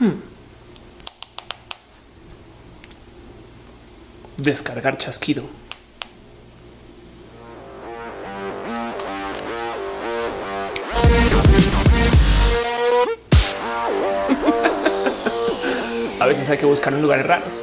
Hmm. Descargar chasquido. A veces hay que buscar en lugares raros.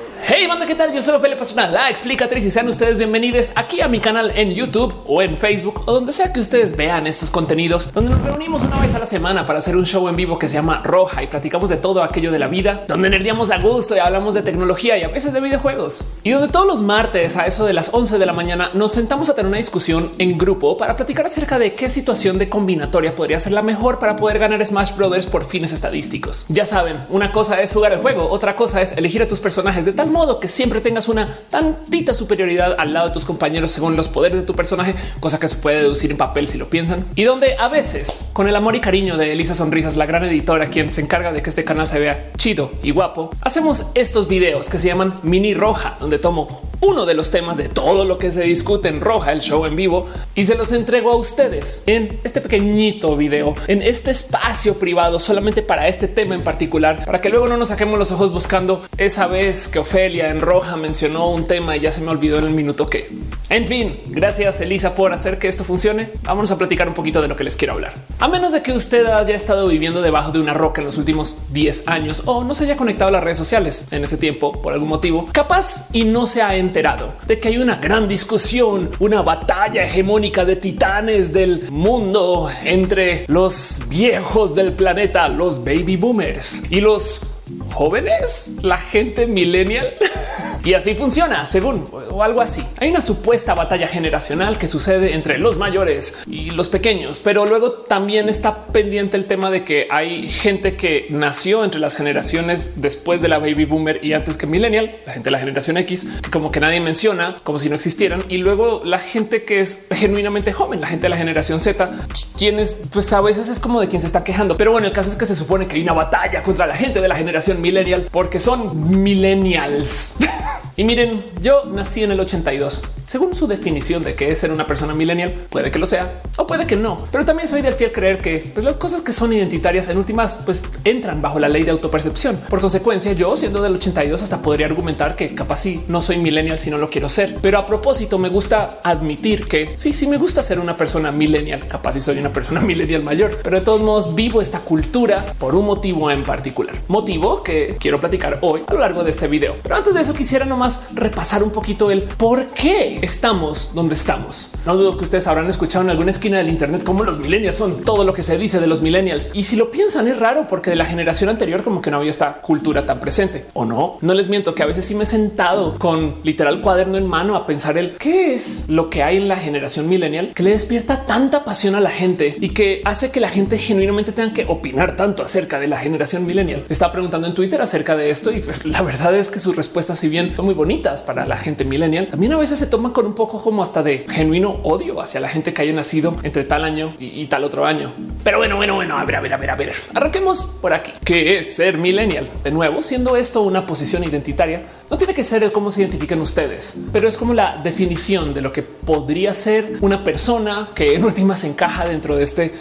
Banda, ¿qué tal? Yo soy Ophelia Pastrana, la explicatriz y sean ustedes bienvenidos aquí a mi canal en YouTube o en Facebook o donde sea que ustedes vean estos contenidos, donde nos reunimos una vez a la semana para hacer un show en vivo que se llama Roja y platicamos de todo aquello de la vida, donde nerdiamos a gusto y hablamos de tecnología y a veces de videojuegos y donde todos los martes a eso de las 11 de la mañana nos sentamos a tener una discusión en grupo para platicar acerca de qué situación de combinatoria podría ser la mejor para poder ganar Smash Brothers por fines estadísticos. Ya saben, una cosa es jugar el juego, otra cosa es elegir a tus personajes de tal modo que siempre tengas una tantita superioridad al lado de tus compañeros según los poderes de tu personaje, cosa que se puede deducir en papel si lo piensan. Y donde a veces con el amor y cariño de Elisa Sonrisas, la gran editora quien se encarga de que este canal se vea chido y guapo, hacemos estos videos que se llaman mini roja, donde tomo uno de los temas de todo lo que se discute en Roja, el show en vivo, y se los entrego a ustedes en este pequeñito video, en este espacio privado solamente para este tema en particular, para que luego no nos saquemos los ojos buscando esa vez que Ofelia en Roja mencionó un tema y ya se me olvidó en el minuto que. En fin, gracias Elisa por hacer que esto funcione. Vámonos a platicar un poquito de lo que les quiero hablar. A menos de que usted haya estado viviendo debajo de una roca en los últimos 10 años o no se haya conectado a las redes sociales en ese tiempo por algún motivo, capaz y no se ha enterado de que hay una gran discusión, una batalla hegemónica de titanes del mundo entre los viejos del planeta, los baby boomers y los jóvenes, la gente millennial. Y así funciona, según o algo así. Hay una supuesta batalla generacional que sucede entre los mayores y los pequeños, pero luego también está pendiente el tema de que hay gente que nació entre las generaciones después de la baby boomer y antes que millennial, la gente de la generación X, que como que nadie menciona, como si no existieran, y luego la gente que es genuinamente joven, la gente de la generación Z, quienes pues a veces es como de quien se está quejando. Pero bueno, el caso es que se supone que hay una batalla contra la gente de la generación millennial porque son millennials. Y miren, yo nací en el 82. Según su definición de qué es ser una persona millennial, puede que lo sea o puede que no. Pero también soy del fiel creer que pues, las cosas que son identitarias en últimas pues entran bajo la ley de autopercepción. Por consecuencia, yo siendo del 82 hasta podría argumentar que capaz sí no soy millennial si no lo quiero ser. Pero a propósito, me gusta admitir que sí, sí me gusta ser una persona millennial. Capaz si soy una persona millennial mayor, pero de todos modos vivo esta cultura por un motivo en particular. Motivo que quiero platicar hoy a lo largo de este video. Pero antes de eso quisiera nomás repasar un poquito el por qué estamos donde estamos. No dudo que ustedes habrán escuchado en alguna esquina del Internet cómo los millennials son todo lo que se dice de los millennials. Y si lo piensan es raro porque de la generación anterior como que no había esta cultura tan presente o no. No les miento que a veces sí me he sentado con literal cuaderno en mano a pensar el qué es lo que hay en la generación millennial que le despierta tanta pasión a la gente y que hace que la gente genuinamente tenga que opinar tanto acerca de la generación millennial. Estaba preguntando en Twitter acerca de esto y pues la verdad es que sus respuestas, si bien son muy bonitas para la gente millennial, también a veces se toman con un poco como hasta de genuino odio hacia la gente que haya nacido entre tal año y, tal otro año. Pero bueno, bueno, bueno, a ver, a ver, a ver, a ver. Arranquemos por aquí. ¿Qué es ser millennial? De nuevo, siendo esto una posición identitaria, no tiene que ser el cómo se identifican ustedes, pero es como la definición de lo que podría ser una persona que en última encaja dentro de este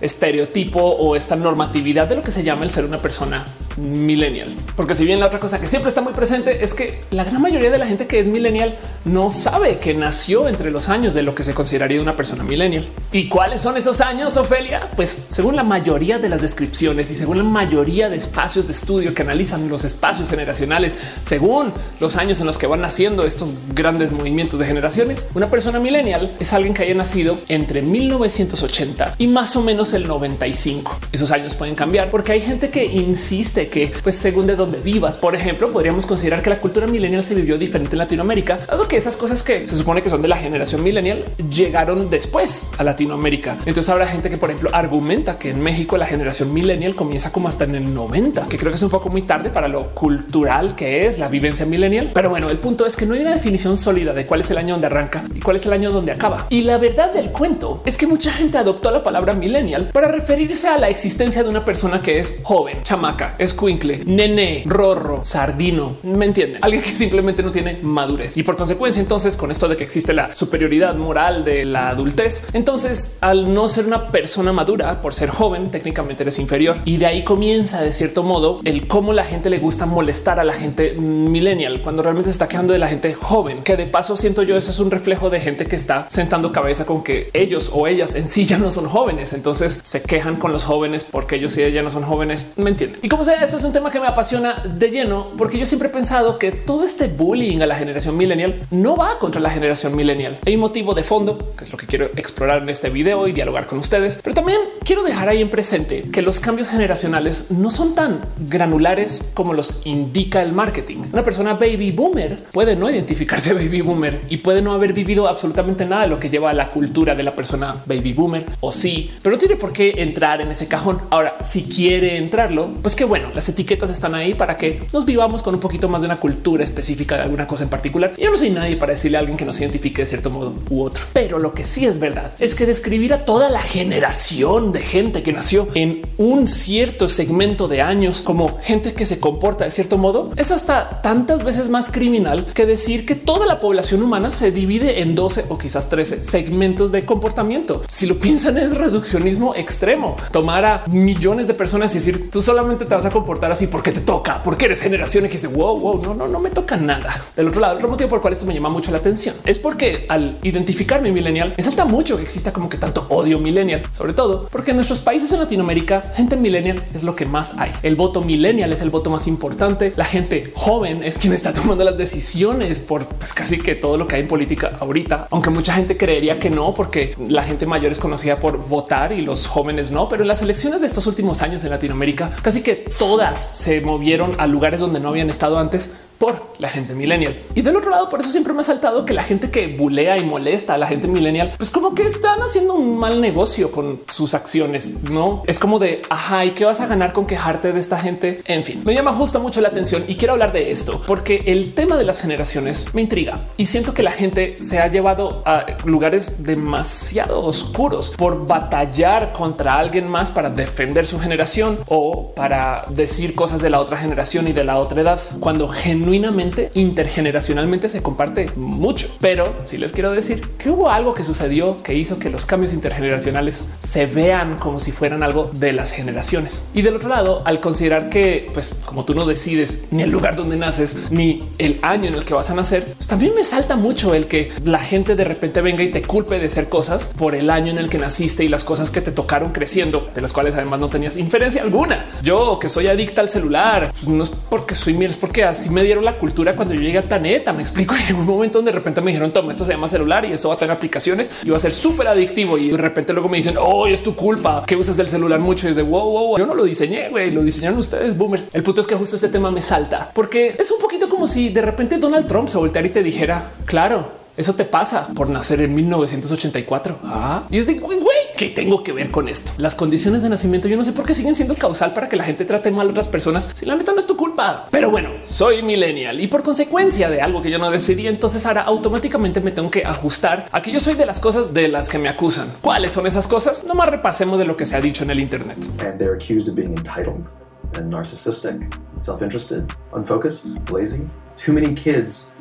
estereotipo o esta normatividad de lo que se llama el ser una persona millennial. Porque si bien la otra cosa que siempre está muy presente es que la gran mayoría de la gente que es millennial no sabe que nació entre los años de lo que se consideraría una persona millennial. ¿Y cuáles son esos años, Ofelia? Pues según la mayoría de las descripciones y según la mayoría de espacios de estudio que analizan los espacios generacionales, según los años en los que van naciendo estos grandes movimientos de generaciones, una persona millennial es alguien que haya nacido entre 1980 y más o menos el 95. Esos años pueden cambiar porque hay gente que insiste que, pues, según de dónde vivas, por ejemplo, podríamos considerar que la cultura millennial se vivió diferente en Latinoamérica, dado que esas cosas que se supone que son de la generación millennial llegaron después a Latinoamérica. Entonces habrá gente que, por ejemplo, argumenta que en México la generación millennial comienza como hasta en el 90, que creo que es un poco muy tarde para lo cultural que es la vivencia millennial. Pero bueno, el punto es que no hay una definición sólida de cuál es el año donde arranca y cuál es el año donde acaba. Y la verdad del cuento es que mucha gente adoptó la palabra millennial para referirse a la existencia de una persona que es joven, chamaca, es escuincle, nene, rorro, sardino. Me entienden? Alguien que simplemente no tiene madurez y por consecuencia, entonces, con esto de que existe la superioridad moral de la adultez, entonces al no ser una persona madura por ser joven, técnicamente eres inferior y de ahí comienza de cierto modo el cómo la gente le gusta molestar a la gente millennial cuando realmente se está quejando de la gente joven, que de paso siento yo eso es un reflejo de gente que está sentando cabeza con que ellos o ellas en sí ya no son jóvenes. Entonces se quejan con los jóvenes porque ellos y ella no son jóvenes. Me entienden. Y como sea, esto es un tema que me apasiona de lleno porque yo siempre he pensado que todo este bullying a la generación millennial no va contra la generación millennial. Hay un motivo de fondo que es lo que quiero explorar en este video y dialogar con ustedes, pero también quiero dejar ahí en presente que los cambios generacionales no son tan granulares como los indica el marketing. Una persona baby boomer puede no identificarse baby boomer y puede no haber vivido absolutamente nada de lo que lleva a la cultura de la persona baby boomer o sí, pero no tiene por qué entrar en ese cajón. Ahora, si quiere entrarlo, pues que bueno, las etiquetas están ahí para que nos vivamos con un poquito más de una cultura específica de alguna cosa en particular. Yo no soy nadie para decirle a alguien que nos identifique de cierto modo u otro, pero lo que sí es verdad es que describir a toda la generación de gente que nació en un cierto segmento de años como gente que se comporta de cierto modo es hasta tantas veces más criminal que decir que toda la población humana se divide en 12 o quizás 13 segmentos de comportamiento. Si lo piensan es reduccionismo extremo, tomar a millones de personas y decir tú solamente te vas a comportar así porque te toca, porque eres generación dice wow, wow, no, no, no me toca nada. Del otro lado, otro motivo por el cual esto me llama mucho la atención es porque al identificarme millennial me salta mucho que exista como que tanto odio millennial, sobre todo porque en nuestros países en Latinoamérica, gente millennial es lo que más hay. El voto millennial es el voto más importante. La gente joven es quien está tomando las decisiones por pues, casi que todo lo que hay en política ahorita, aunque mucha gente creería que no, porque la gente mayor es conocida por votar y los jóvenes no. Pero en las elecciones de estos últimos años en Latinoamérica, casi que todas se movieron a lugares donde no habían estado antes por la gente millennial. Y del otro lado, por eso siempre me ha saltado que la gente que bulea y molesta a la gente millennial, pues como que están haciendo un mal negocio con sus acciones. No es como de ajá, y qué vas a ganar con quejarte de esta gente. En fin, me llama justo mucho la atención y quiero hablar de esto porque el tema de las generaciones me intriga y siento que la gente se ha llevado a lugares demasiado oscuros por batallar contra alguien más para defender su generación o para decir cosas de la otra generación y de la otra edad cuando genuinamente intergeneracionalmente se comparte mucho. Pero si les quiero decir que hubo algo que sucedió que hizo que los cambios intergeneracionales se vean como si fueran algo de las generaciones. Y del otro lado, al considerar que, pues, como tú no decides ni el lugar donde naces ni el año en el que vas a nacer, pues también me salta mucho el que la gente de repente venga y te culpe de ser cosas por el año en el que naciste y las cosas que te tocaron creciendo, de las cuales además no tenías inferencia alguna. Yo que soy adicta al celular, pues no es porque soy miel, es porque así me dieron la cultura cuando yo llegué al planeta. Me explico en un momento donde de repente me dijeron toma, esto se llama celular y eso va a tener aplicaciones y va a ser súper adictivo. Y de repente luego me dicen hoy es tu culpa que usas el celular mucho. Y es de wow, wow, yo no lo diseñé, güey, lo diseñaron ustedes, boomers. El punto es que justo este tema me salta porque es un poquito como si de repente Donald Trump se volteara y te dijera, claro, eso te pasa por nacer en 1984. Ah, y es de güey, ¿qué tengo que ver con esto? Las condiciones de nacimiento, yo no sé por qué siguen siendo causal para que la gente trate mal a otras personas. Si la neta no es tu culpa, pero bueno, soy millennial y por consecuencia de algo que yo no decidí, entonces ahora automáticamente me tengo que ajustar a que yo soy de las cosas de las que me acusan. ¿Cuáles son esas cosas? No más repasemos de lo que se ha dicho en el Internet. And they're accused of being entitled and narcissistic, self-interested, unfocused, lazy. Too many kids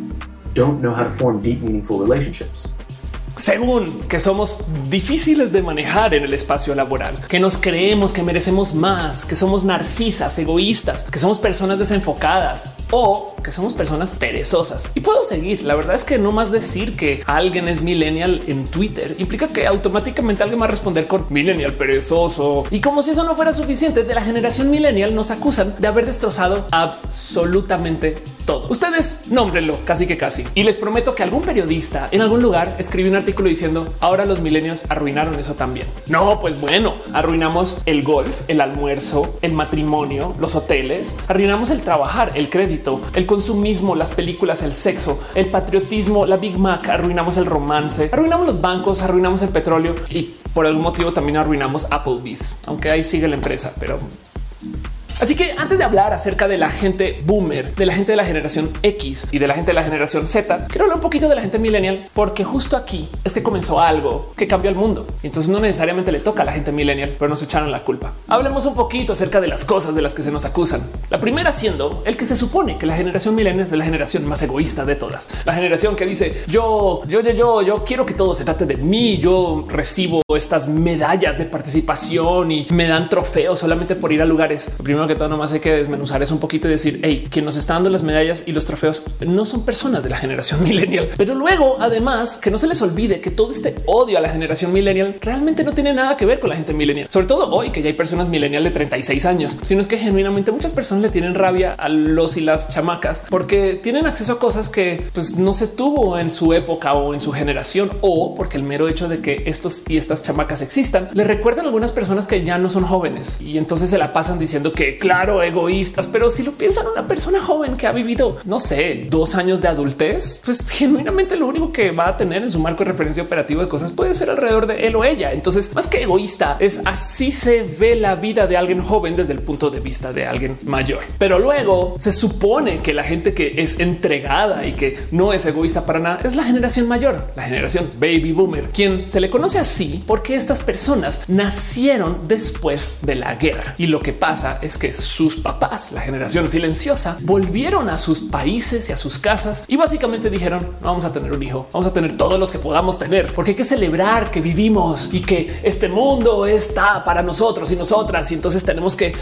don't know how to form deep, meaningful relationships. según que somos difíciles de manejar en el espacio laboral, que nos creemos que merecemos más, que somos narcisas, egoístas, que somos personas desenfocadas o que somos personas perezosas. Y puedo seguir. La verdad es que no más decir que alguien es millennial en Twitter implica que automáticamente alguien va a responder con millennial perezoso. Y como si eso no fuera suficiente, de la generación millennial nos acusan de haber destrozado absolutamente todo. Ustedes nómbrenlo casi que casi. Y les prometo que algún periodista en algún lugar escribió un artículo diciendo ahora los milenios arruinaron eso también. No, pues bueno, arruinamos el golf, el almuerzo, el matrimonio, los hoteles, arruinamos el trabajar, el crédito, el consumismo, las películas, el sexo, el patriotismo, la Big Mac, arruinamos el romance, arruinamos los bancos, arruinamos el petróleo y por algún motivo también arruinamos Applebee's, aunque ahí sigue la empresa, pero Así que antes de hablar acerca de la gente boomer, de la gente de la generación X y de la gente de la generación Z, quiero hablar un poquito de la gente millennial, porque justo aquí es que comenzó algo que cambió el mundo. Entonces no necesariamente le toca a la gente millennial, pero nos echaron la culpa. Hablemos un poquito acerca de las cosas de las que se nos acusan. La primera siendo el que se supone que la generación millennial es la generación más egoísta de todas. La generación que dice yo, yo, yo, yo, quiero que todo se trate de mí. Yo recibo estas medallas de participación y me dan trofeos solamente por ir a lugares. primero que todo, nomás hay que desmenuzar es un poquito y decir, hey, quien nos está dando las medallas y los trofeos no son personas de la generación millennial. Pero luego, además, que no se les olvide que todo este odio a la generación millennial realmente no tiene nada que ver con la gente millennial, sobre todo hoy que ya hay personas millennial de 36 años, sino es que genuinamente muchas personas le tienen rabia a los y las chamacas porque tienen acceso a cosas que pues, no se tuvo en su época o en su generación o porque el mero hecho de que estos y estas chamacas existan le recuerdan a algunas personas que ya no son jóvenes y entonces se la pasan diciendo que claro, egoístas, pero si lo piensan una persona joven que ha vivido, no sé, dos años de adultez, pues genuinamente lo único que va a tener en su marco de referencia operativo de cosas puede ser alrededor de él o ella. Entonces, más que egoísta, es así se ve la vida de alguien joven desde el punto de vista de alguien mayor. Pero luego se supone que la gente que es entregada y que no es egoísta para nada es la generación mayor, la generación baby boomer, quien se le conoce así porque estas personas nacieron después de la guerra. Y lo que pasa es que sus papás, la generación silenciosa, volvieron a sus países y a sus casas y básicamente dijeron vamos a tener un hijo, vamos a tener todos los que podamos tener, porque hay que celebrar que vivimos y que este mundo está para nosotros y nosotras y entonces tenemos que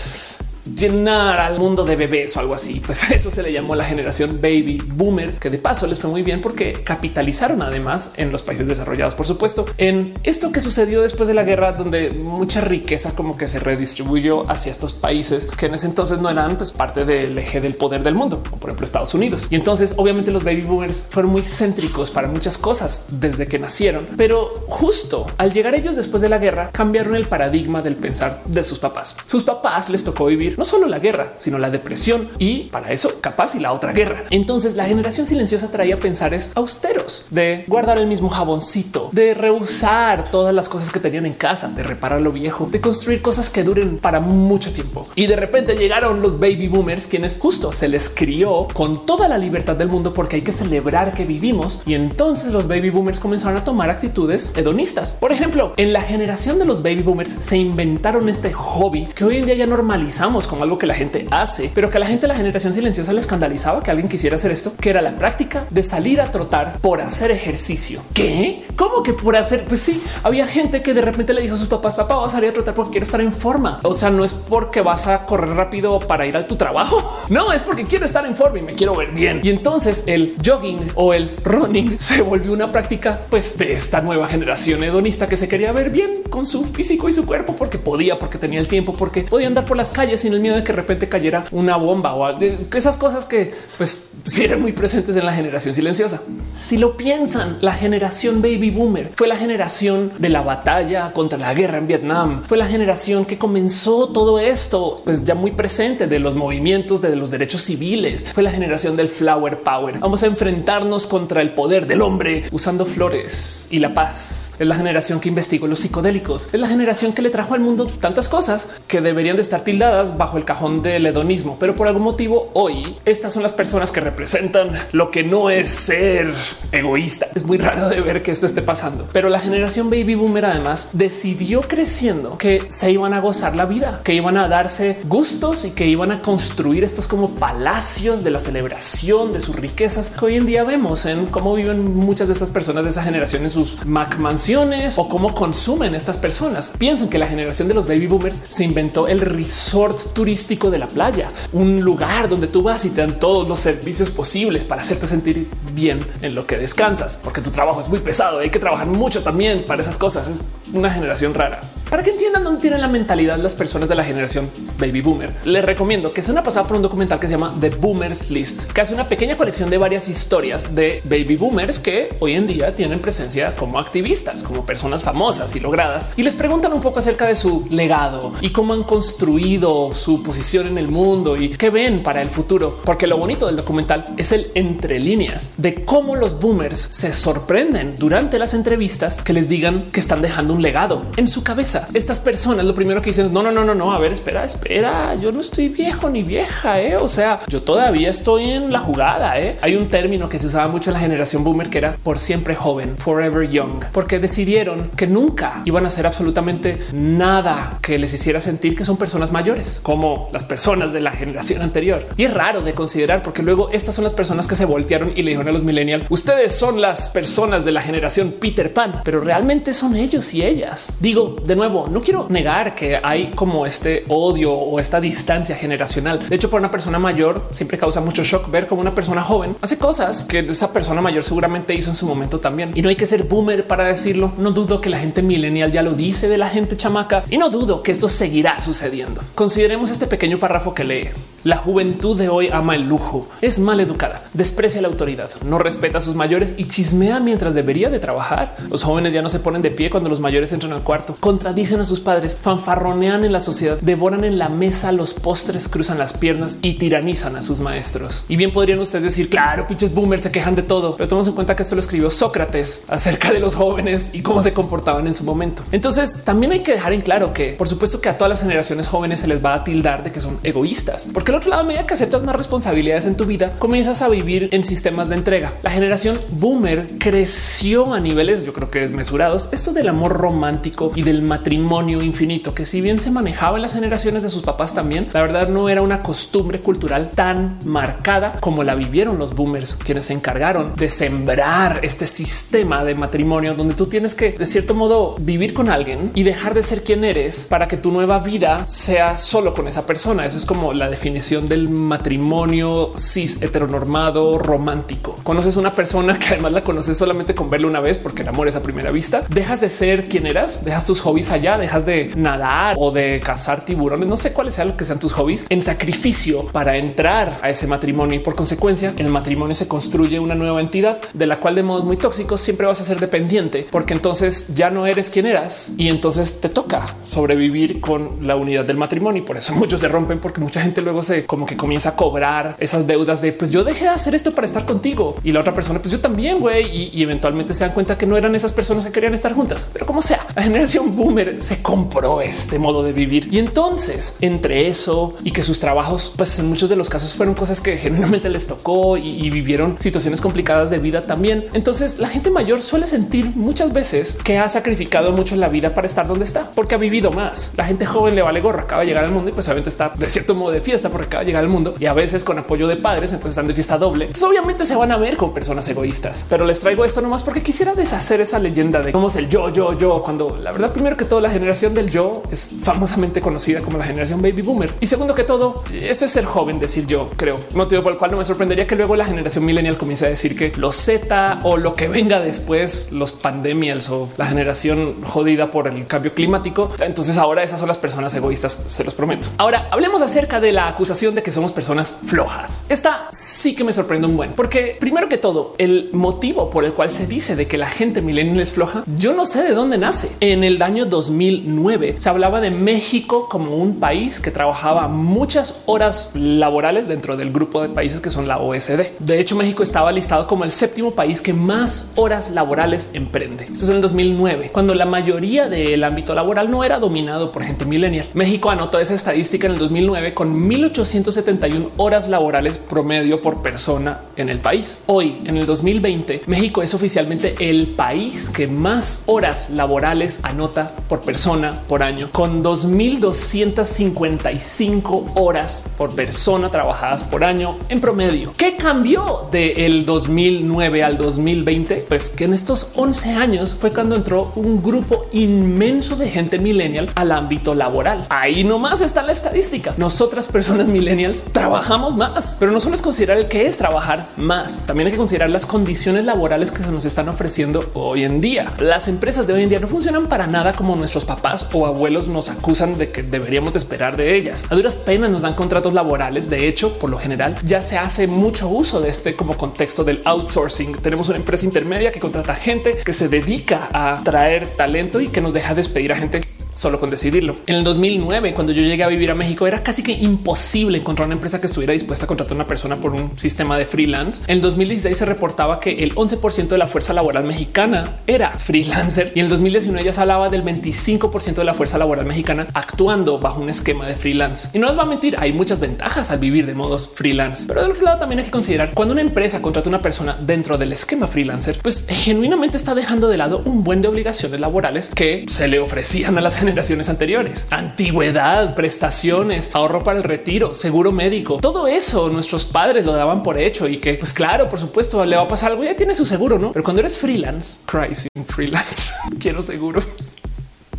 llenar al mundo de bebés o algo así. Pues eso se le llamó la generación baby boomer, que de paso les fue muy bien porque capitalizaron además en los países desarrollados, por supuesto, en esto que sucedió después de la guerra, donde mucha riqueza como que se redistribuyó hacia estos países que en ese entonces no eran pues, parte del eje del poder del mundo, como por ejemplo Estados Unidos. Y entonces obviamente los baby boomers fueron muy céntricos para muchas cosas desde que nacieron, pero justo al llegar ellos después de la guerra cambiaron el paradigma del pensar de sus papás. Sus papás les tocó vivir no solo la guerra, sino la depresión y para eso capaz y la otra guerra. Entonces la generación silenciosa traía pensares austeros de guardar el mismo jaboncito, de rehusar todas las cosas que tenían en casa, de reparar lo viejo, de construir cosas que duren para mucho tiempo. Y de repente llegaron los baby boomers, quienes justo se les crió con toda la libertad del mundo porque hay que celebrar que vivimos. Y entonces los baby boomers comenzaron a tomar actitudes hedonistas. Por ejemplo, en la generación de los baby boomers se inventaron este hobby que hoy en día ya normalizamos como algo que la gente hace, pero que a la gente de la generación silenciosa le escandalizaba que alguien quisiera hacer esto, que era la práctica de salir a trotar por hacer ejercicio. ¿Qué? ¿Cómo que por hacer? Pues sí, había gente que de repente le dijo a sus papás, papá, vas a salir a trotar porque quiero estar en forma. O sea, no es porque vas a correr rápido para ir a tu trabajo. No, es porque quiero estar en forma y me quiero ver bien. Y entonces el jogging o el running se volvió una práctica pues de esta nueva generación hedonista que se quería ver bien con su físico y su cuerpo porque podía, porque tenía el tiempo, porque podía andar por las calles sin el miedo de que de repente cayera una bomba o esas cosas que pues si eran muy presentes en la generación silenciosa. Si lo piensan, la generación baby boomer fue la generación de la batalla contra la guerra en Vietnam. Fue la generación que comenzó todo esto, pues ya muy presente de los movimientos de los derechos civiles. Fue la generación del flower power. Vamos a enfrentarnos contra el poder del hombre usando flores y la paz. Es la generación que investigó los psicodélicos. Es la generación que le trajo al mundo tantas cosas que deberían de estar tildadas bajo el cajón del hedonismo. Pero por algún motivo hoy estas son las personas que representan lo que no es ser egoísta. Es muy raro de ver que esto esté pasando, pero la generación baby boomer además decidió creciendo que se iban a gozar la vida, que iban a darse gustos y que iban a construir estos como palacios de la celebración de sus riquezas que hoy en día vemos en cómo viven muchas de estas personas de esa generación en sus Mac mansiones o cómo consumen estas personas. Piensan que la generación de los baby boomers se inventó el resort turístico de la playa, un lugar donde tú vas y te dan todos los servicios posibles para hacerte sentir bien en lo que descansas, porque tu trabajo es muy pesado. Hay que trabajar mucho también para esas cosas. Es una generación rara. Para que entiendan dónde tienen la mentalidad las personas de la generación baby boomer, les recomiendo que se una pasada por un documental que se llama The Boomers List, que hace una pequeña colección de varias historias de baby boomers que hoy en día tienen presencia como activistas, como personas famosas y logradas, y les preguntan un poco acerca de su legado y cómo han construido su posición en el mundo y qué ven para el futuro. Porque lo bonito del documental es el entre líneas de cómo los boomers se sorprenden durante las entrevistas que les digan que están dejando un legado en su cabeza Estas personas lo primero que dicen no, no, no, no, no. A ver, espera, espera. Yo no estoy viejo ni vieja. ¿eh? O sea, yo todavía estoy en la jugada. ¿eh? Hay un término que se usaba mucho en la generación boomer que era por siempre joven, forever young, porque decidieron que nunca iban a hacer absolutamente nada que les hiciera sentir que son personas mayores como las personas de la generación anterior. Y es raro de considerar porque luego estas son las personas que se voltearon y le dijeron a los millennials, ustedes son las personas de la generación Peter Pan, pero realmente son ellos y ellas. Digo, de nuevo, no quiero negar que hay como este odio o esta distancia generacional. De hecho, para una persona mayor siempre causa mucho shock ver como una persona joven hace cosas que esa persona mayor seguramente hizo en su momento también. Y no hay que ser boomer para decirlo. No dudo que la gente millennial ya lo dice de la gente chamaca y no dudo que esto seguirá sucediendo. Consideremos este pequeño párrafo que lee. La juventud de hoy ama el lujo, es mal educada, desprecia la autoridad, no respeta a sus mayores y chismea mientras debería de trabajar. Los jóvenes ya no se ponen de pie cuando los mayores entran al cuarto, contradicen a sus padres, fanfarronean en la sociedad, devoran en la mesa los postres, cruzan las piernas y tiranizan a sus maestros. Y bien podrían ustedes decir, claro, pinches boomers se quejan de todo, pero tomemos en cuenta que esto lo escribió Sócrates acerca de los jóvenes y cómo se comportaban en su momento. Entonces también hay que dejar en claro que por supuesto que a todas las generaciones jóvenes se les va a tildar de que son egoístas, porque otro lado, a medida que aceptas más responsabilidades en tu vida, comienzas a vivir en sistemas de entrega. La generación boomer creció a niveles, yo creo que desmesurados. Esto del amor romántico y del matrimonio infinito, que si bien se manejaba en las generaciones de sus papás también, la verdad no era una costumbre cultural tan marcada como la vivieron los boomers, quienes se encargaron de sembrar este sistema de matrimonio donde tú tienes que de cierto modo vivir con alguien y dejar de ser quien eres para que tu nueva vida sea solo con esa persona. Eso es como la definición del matrimonio cis heteronormado romántico. Conoces una persona que además la conoces solamente con verla una vez porque el amor es a primera vista. Dejas de ser quien eras, dejas tus hobbies allá, dejas de nadar o de cazar tiburones. No sé cuáles sean lo que sean tus hobbies en sacrificio para entrar a ese matrimonio y por consecuencia en el matrimonio se construye una nueva entidad de la cual de modos muy tóxicos siempre vas a ser dependiente porque entonces ya no eres quien eras y entonces te toca sobrevivir con la unidad del matrimonio y por eso muchos se rompen porque mucha gente luego se como que comienza a cobrar esas deudas de pues yo dejé de hacer esto para estar contigo y la otra persona pues yo también güey y, eventualmente se dan cuenta que no eran esas personas que querían estar juntas, pero como sea, la generación boomer se compró este modo de vivir y entonces entre eso y que sus trabajos pues en muchos de los casos fueron cosas que genuinamente les tocó y, y vivieron situaciones complicadas de vida también. Entonces la gente mayor suele sentir muchas veces que ha sacrificado mucho en la vida para estar donde está, porque ha vivido más. La gente joven le vale gorra, acaba de llegar al mundo y pues obviamente está de cierto modo de fiesta porque acaba de llegar al mundo y a veces con apoyo de padres, entonces están de fiesta doble. Obviamente se van a ver con personas egoístas, pero les traigo esto nomás porque quisiera deshacer esa leyenda de cómo es el yo, yo, yo, cuando la verdad primero que todo la generación del yo es famosamente conocida como la generación baby boomer y segundo que todo eso es ser joven, decir yo creo motivo por el cual no me sorprendería que luego la generación millennial comience a decir que los Z o lo que venga después, los pandemias o la generación jodida por el cambio climático. Entonces ahora esas son las personas egoístas, se los prometo. Ahora hablemos acerca de la acusación de que somos personas flojas. Esta sí que me sorprende un buen, porque primero que todo, el motivo por el cual se dice de que la gente millennial es floja, yo no sé de dónde nace. En el año 2009 se hablaba de México como un país que trabajaba muchas horas laborales dentro del grupo de países que son la OSD. De hecho, México estaba listado como el séptimo país que más horas laborales emprende. Esto es en el 2009, cuando la mayoría del ámbito laboral no era dominado por gente millennial. México anotó esa estadística en el 2009 con 1871 horas laborales promedio por persona en el país. Hoy, en el 2020, México es oficialmente el país que más horas laborales anota por persona por año, con 2255 horas por persona trabajadas por año en promedio. ¿Qué cambió del 2009 al 2020? Pues que en estos 11 años fue cuando entró un grupo inmenso de gente millennial al ámbito laboral. Ahí nomás está la estadística. Nosotras personas millennials trabajamos más, pero no solo es considerar el que es trabajar más, también hay que considerar las condiciones laborales que se nos están ofreciendo hoy en día. Las empresas de hoy en día no funcionan para nada como nuestros papás o abuelos nos acusan de que deberíamos de esperar de ellas. A duras penas nos dan contratos laborales. De hecho, por lo general ya se hace mucho uso de este como contexto del outsourcing. Tenemos una empresa intermedia que contrata gente que se dedica a traer talento y que nos deja despedir a gente solo con decidirlo. En el 2009, cuando yo llegué a vivir a México, era casi que imposible encontrar una empresa que estuviera dispuesta a contratar a una persona por un sistema de freelance. En el 2016 se reportaba que el 11% de la fuerza laboral mexicana era freelancer y en el 2019 ya se hablaba del 25% de la fuerza laboral mexicana actuando bajo un esquema de freelance. Y no les va a mentir, hay muchas ventajas al vivir de modos freelance, pero del otro lado también hay que considerar cuando una empresa contrata a una persona dentro del esquema freelancer, pues genuinamente está dejando de lado un buen de obligaciones laborales que se le ofrecían a las generaciones anteriores. Antigüedad, prestaciones, ahorro para el retiro, seguro médico, todo eso nuestros padres lo daban por hecho y que pues claro, por supuesto, le va a pasar algo, ya tiene su seguro, ¿no? Pero cuando eres freelance, crisis freelance, quiero seguro.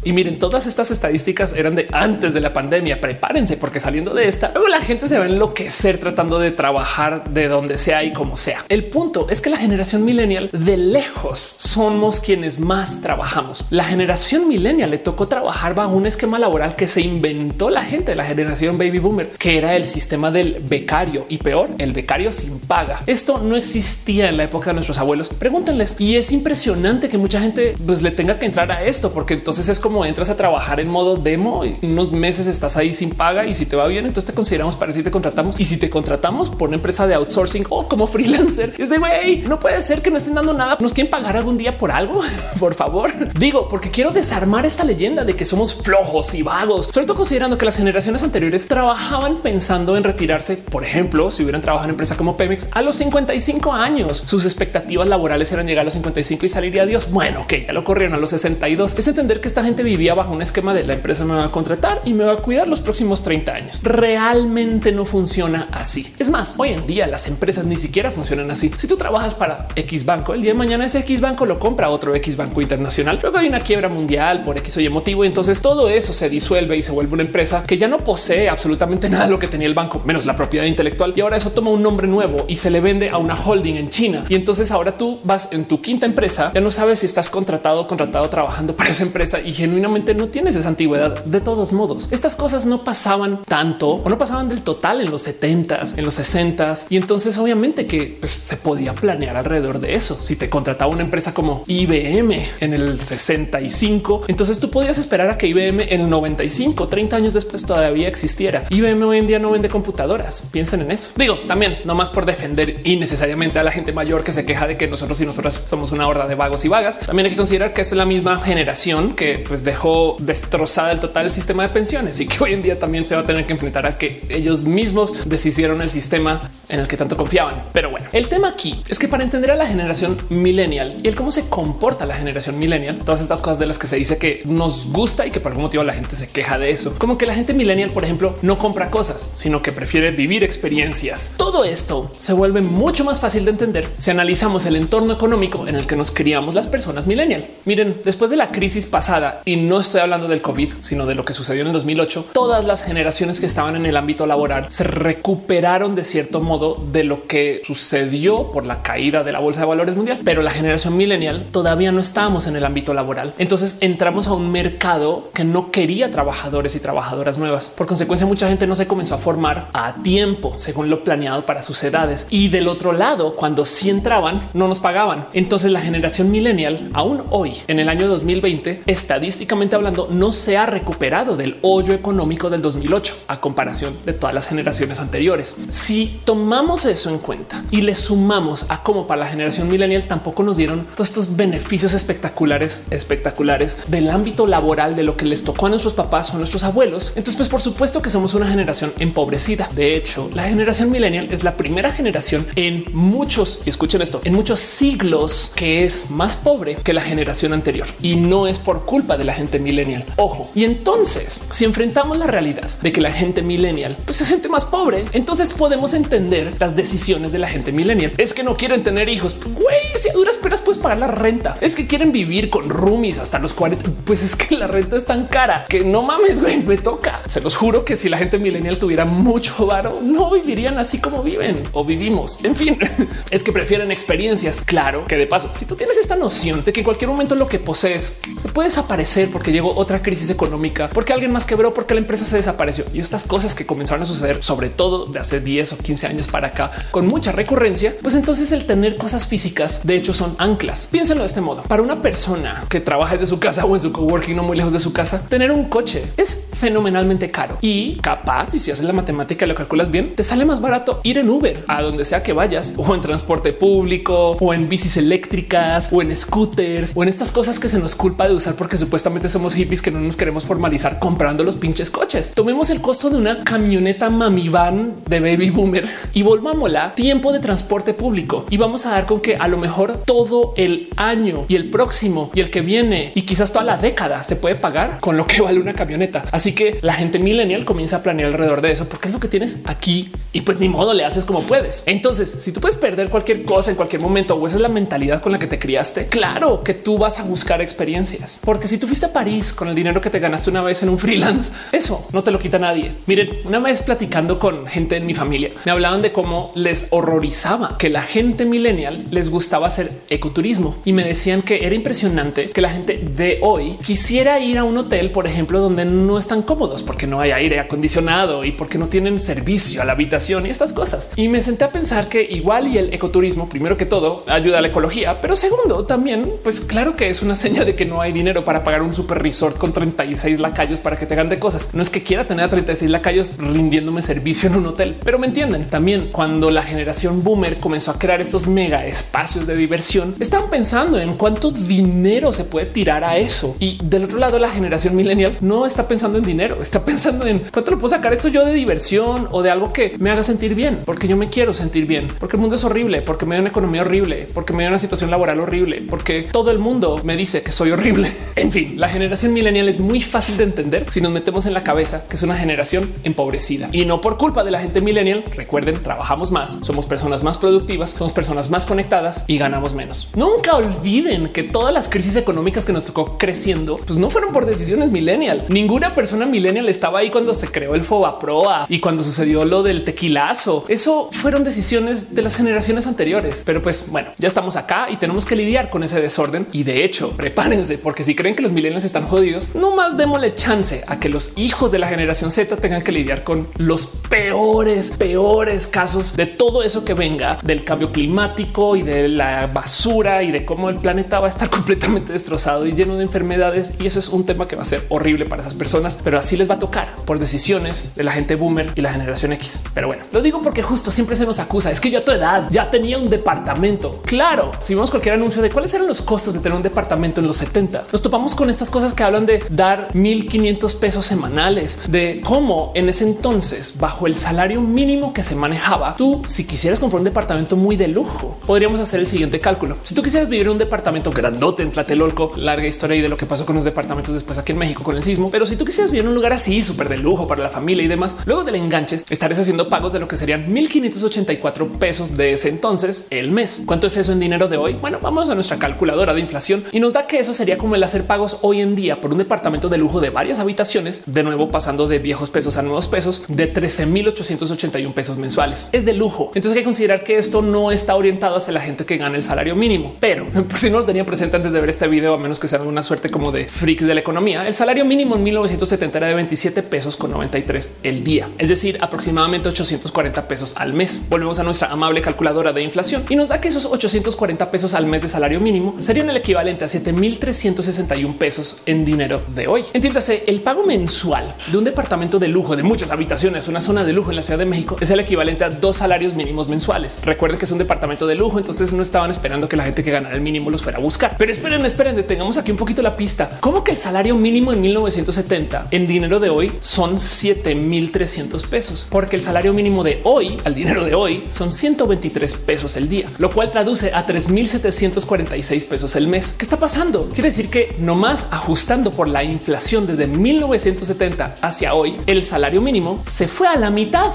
Y miren, todas estas estadísticas eran de antes de la pandemia. Prepárense porque saliendo de esta, luego la gente se va a enloquecer tratando de trabajar de donde sea y como sea. El punto es que la generación millennial de lejos somos quienes más trabajamos. La generación millennial le tocó trabajar bajo un esquema laboral que se inventó la gente de la generación baby boomer, que era el sistema del becario y peor, el becario sin paga. Esto no existía en la época de nuestros abuelos. Pregúntenles. Y es impresionante que mucha gente pues, le tenga que entrar a esto, porque entonces es como entras a trabajar en modo demo y unos meses estás ahí sin paga y si te va bien, entonces te consideramos para si te contratamos y si te contratamos por una empresa de outsourcing o como freelancer es de güey, no puede ser que no estén dando nada. Nos quieren pagar algún día por algo, por favor. Digo, porque quiero desarmar esta leyenda de que somos flojos y vagos, sobre todo considerando que las generaciones anteriores trabajaban pensando en retirarse. Por ejemplo, si hubieran trabajado en empresa como Pemex a los 55 años, sus expectativas laborales eran llegar a los 55 y salir a Dios. Bueno, que ya lo corrieron a los 62. Es entender que esta gente vivía bajo un esquema de la empresa me va a contratar y me va a cuidar los próximos 30 años. Realmente no funciona así. Es más, hoy en día las empresas ni siquiera funcionan así. Si tú trabajas para X banco, el día de mañana ese X banco lo compra otro X banco internacional. Luego hay una quiebra mundial por X o Y motivo. Entonces todo eso se disuelve y se vuelve una empresa que ya no posee absolutamente nada de lo que tenía el banco, menos la propiedad intelectual. Y ahora eso toma un nombre nuevo y se le vende a una holding en China. Y entonces ahora tú vas en tu quinta empresa, ya no sabes si estás contratado contratado trabajando para esa empresa y genuinamente no tienes esa antigüedad. De todos modos, estas cosas no pasaban tanto o no pasaban del total en los 70s, en los 60s. Y entonces obviamente que pues, se podía planear alrededor de eso. Si te contrataba una empresa como IBM en el 65, entonces tú podías esperar a que IBM en el 95, 30 años después todavía existiera. IBM hoy en día no vende computadoras. Piensen en eso. Digo, también no más por defender innecesariamente a la gente mayor que se queja de que nosotros y nosotras somos una horda de vagos y vagas. También hay que considerar que es la misma generación que pues dejó destrozada el total sistema de pensiones y que hoy en día también se va a tener que enfrentar a que ellos mismos deshicieron el sistema en el que tanto confiaban. Pero bueno, el tema aquí es que para entender a la generación millennial y el cómo se comporta la generación millennial, todas estas cosas de las que se dice que nos gusta y que por algún motivo la gente se queja de eso, como que la gente millennial, por ejemplo, no compra cosas, sino que prefiere vivir experiencias. Todo esto se vuelve mucho más fácil de entender si analizamos el entorno económico en el que nos criamos las personas millennial. Miren, después de la crisis pasada y no estoy hablando del COVID, sino de lo que sucedió en el 2008, todas las generaciones que estaban en el ámbito laboral se recuperaron de cierto modo de lo que sucedió por la caída de la bolsa de valores mundial. Pero la generación millennial todavía no estábamos en el ámbito laboral. Entonces entramos a un mercado que no quería trabajadores y trabajadoras nuevas. Por consecuencia, mucha gente no se comenzó a formar a tiempo según lo planeado para sus edades. Y del otro lado, cuando sí entraban, no nos pagaban. Entonces la generación millennial, aún hoy, en el año 2020, estadísticamente hablando, no se ha recuperado del hoyo económico del 2008 a comparación de todas las generaciones anteriores. Si tomamos eso en cuenta y le sumamos a cómo para la generación millennial tampoco nos dieron todos estos beneficios espectaculares, espectaculares del ámbito laboral de lo que les tocó a nuestros papás o nuestros abuelos, entonces pues por supuesto que somos una generación empobrecida. De hecho, la generación millennial es la primera generación en muchos, y escuchen esto, en muchos siglos que es más pobre que la generación anterior y no es por culpa de la gente millennial. Ojo. Y entonces, si enfrentamos la realidad de que la gente millennial pues, se siente más pobre, entonces podemos entender las decisiones de la gente millennial. Es que no quieren tener hijos. Güey, si a duras penas puedes pagar la renta. Es que quieren vivir con roomies hasta los 40. Pues es que la renta es tan cara que no mames, güey, me toca. Se los juro que si la gente millennial tuviera mucho varo, no vivirían así como viven o vivimos. En fin, es que prefieren experiencias. Claro que de paso, si tú tienes esta noción de que en cualquier momento lo que posees se puede desaparecer porque llegó otra crisis económica, porque alguien más quebró, porque la empresa se desapareció y estas cosas que comenzaron a suceder, sobre todo de hace 10 o 15 años para acá, con mucha recurrencia, pues entonces el tener cosas físicas De hecho, son anclas. Piénsenlo de este modo. Para una persona que trabaja desde su casa o en su coworking no muy lejos de su casa, tener un coche es fenomenalmente caro y capaz. Y si haces la matemática y lo calculas bien, te sale más barato ir en Uber a donde sea que vayas o en transporte público o en bicis eléctricas o en scooters o en estas cosas que se nos culpa de usar porque supuestamente somos hippies que no nos queremos formalizar comprando los pinches coches. Tomemos el costo de una camioneta mami van de baby boomer y volvámosla tiempo de transporte público y vamos a dar con que a lo mejor todo el año y el próximo y el que viene y quizás toda la década se puede pagar con lo que vale una camioneta. Así que la gente millennial comienza a planear alrededor de eso porque es lo que tienes aquí y pues ni modo le haces como puedes. Entonces, si tú puedes perder cualquier cosa en cualquier momento o esa es la mentalidad con la que te criaste, claro que tú vas a buscar experiencias, porque si tú fuiste a París con el dinero que te ganaste una vez en un freelance, eso no te lo quita nadie. Miren, una vez platicando con gente en mi familia, me hablaban de cómo les horrorizaba que la gente millennial les gustaba hacer ecoturismo y me decían que era impresionante que la gente de hoy quisiera ir a un hotel, por ejemplo, donde no están cómodos porque no hay aire acondicionado y porque no tienen servicio a la habitación y estas cosas. Y me senté a pensar que igual y el ecoturismo, primero que todo, ayuda a la ecología, pero segundo, también, pues claro que es una seña de que no hay dinero para pagar un super resort con 36 lacayos para que te hagan de cosas. No es que quiera tener a 36 lacayos rindiéndome servicio en un hotel, pero me entienden. También cuando la generación boomer comenzó a crear estos mega espacios de diversión, estaban pensando en cuánto dinero se puede tirar a eso. Y del otro lado, la generación millennial no está pensando en dinero, está pensando en cuánto le puedo sacar esto yo de diversión o de algo que me haga sentir bien, porque yo me quiero sentir bien, porque el mundo es horrible, porque me da una economía horrible, porque me da una situación laboral horrible, porque todo el mundo me dice que soy horrible. En fin, la generación millennial es muy fácil de entender si nos metemos en la cabeza que es una generación empobrecida y no por culpa de la gente millennial. Recuerden, trabajamos más, somos personas más productivas, somos personas más conectadas y ganamos menos. Nunca olviden que todas las crisis económicas que nos tocó creciendo, pues no fueron por decisiones millennial. Ninguna persona millennial estaba ahí cuando se creó el Fobaproa y cuando sucedió lo del tequilazo. Eso fueron decisiones de las generaciones anteriores. Pero pues bueno, ya estamos acá y tenemos que lidiar con ese desorden. Y de hecho, prepárense, porque si creen que los millennials están jodidos, no más démosle chance a que los hijos de la generación Z tengan que lidiar con los peores, peores casos de todo eso que venga del cambio climático y de la basura y de cómo el planeta va a estar completamente destrozado y lleno de enfermedades. Y eso es un tema que va a ser horrible para esas personas, pero así les va a tocar por decisiones de la gente boomer y la generación X. Pero bueno, lo digo porque justo siempre se nos acusa. Es que yo a tu edad ya tenía un departamento. Claro, si vemos cualquier anuncio de cuáles eran los costos de tener un departamento en los 70, nos topamos con estas cosas que hablan de dar 1500 pesos semanales, de cómo en ese entonces, bajo el salario mínimo que se manejaba, tú, si quisieras comprar un departamento muy de lujo, podríamos hacer el siguiente cálculo. Si tú quisieras vivir en un departamento grandote en Tlatelolco, larga historia y de lo que pasó con los departamentos después aquí en México con el sismo, pero si tú quisieras vivir en un lugar así súper de lujo para la familia y demás, luego del enganche estarías haciendo pagos de lo que serían 1584 pesos de ese entonces el mes. ¿Cuánto es eso en dinero de hoy? Bueno, vamos a nuestra calculadora de inflación y nos da que eso sería como el hacer pagos hoy en día por un departamento de lujo de varias habitaciones, de nuevo pasando de viejos pesos a nuevos pesos de 13.881 pesos mensuales. Es de lujo. Entonces hay que considerar que esto no está orientado hacia la gente que gana el salario mínimo, pero si no lo tenía presente antes de ver este video, a menos que sea una suerte como de freaks de la economía, el salario mínimo en 1970 era de 27 pesos con 93 el día, es decir, aproximadamente 840 pesos al mes. Volvemos a nuestra amable calculadora de inflación y nos da que esos 840 pesos al mes de salario mínimo serían el equivalente a 7361 pesos en dinero de hoy. Entiéndase, el pago mensual de un departamento de lujo de muchas habitaciones, una zona de lujo en la Ciudad de México, es el equivalente a dos salarios mínimos mensuales. Recuerden que es un departamento de lujo, entonces no estaban esperando que la gente que ganara el mínimo los fuera a buscar. Pero esperen, esperen, detengamos aquí un poquito la pista. ¿Cómo que el salario mínimo en 1970 en dinero de hoy son 7300 pesos? Porque el salario mínimo de hoy al dinero de hoy son 123 pesos el día, lo cual traduce a 3746 pesos el mes. ¿Qué está pasando? Quiere decir que nomás ajustando por la inflación desde 1970 hacia hoy, el salario mínimo se fue a la mitad.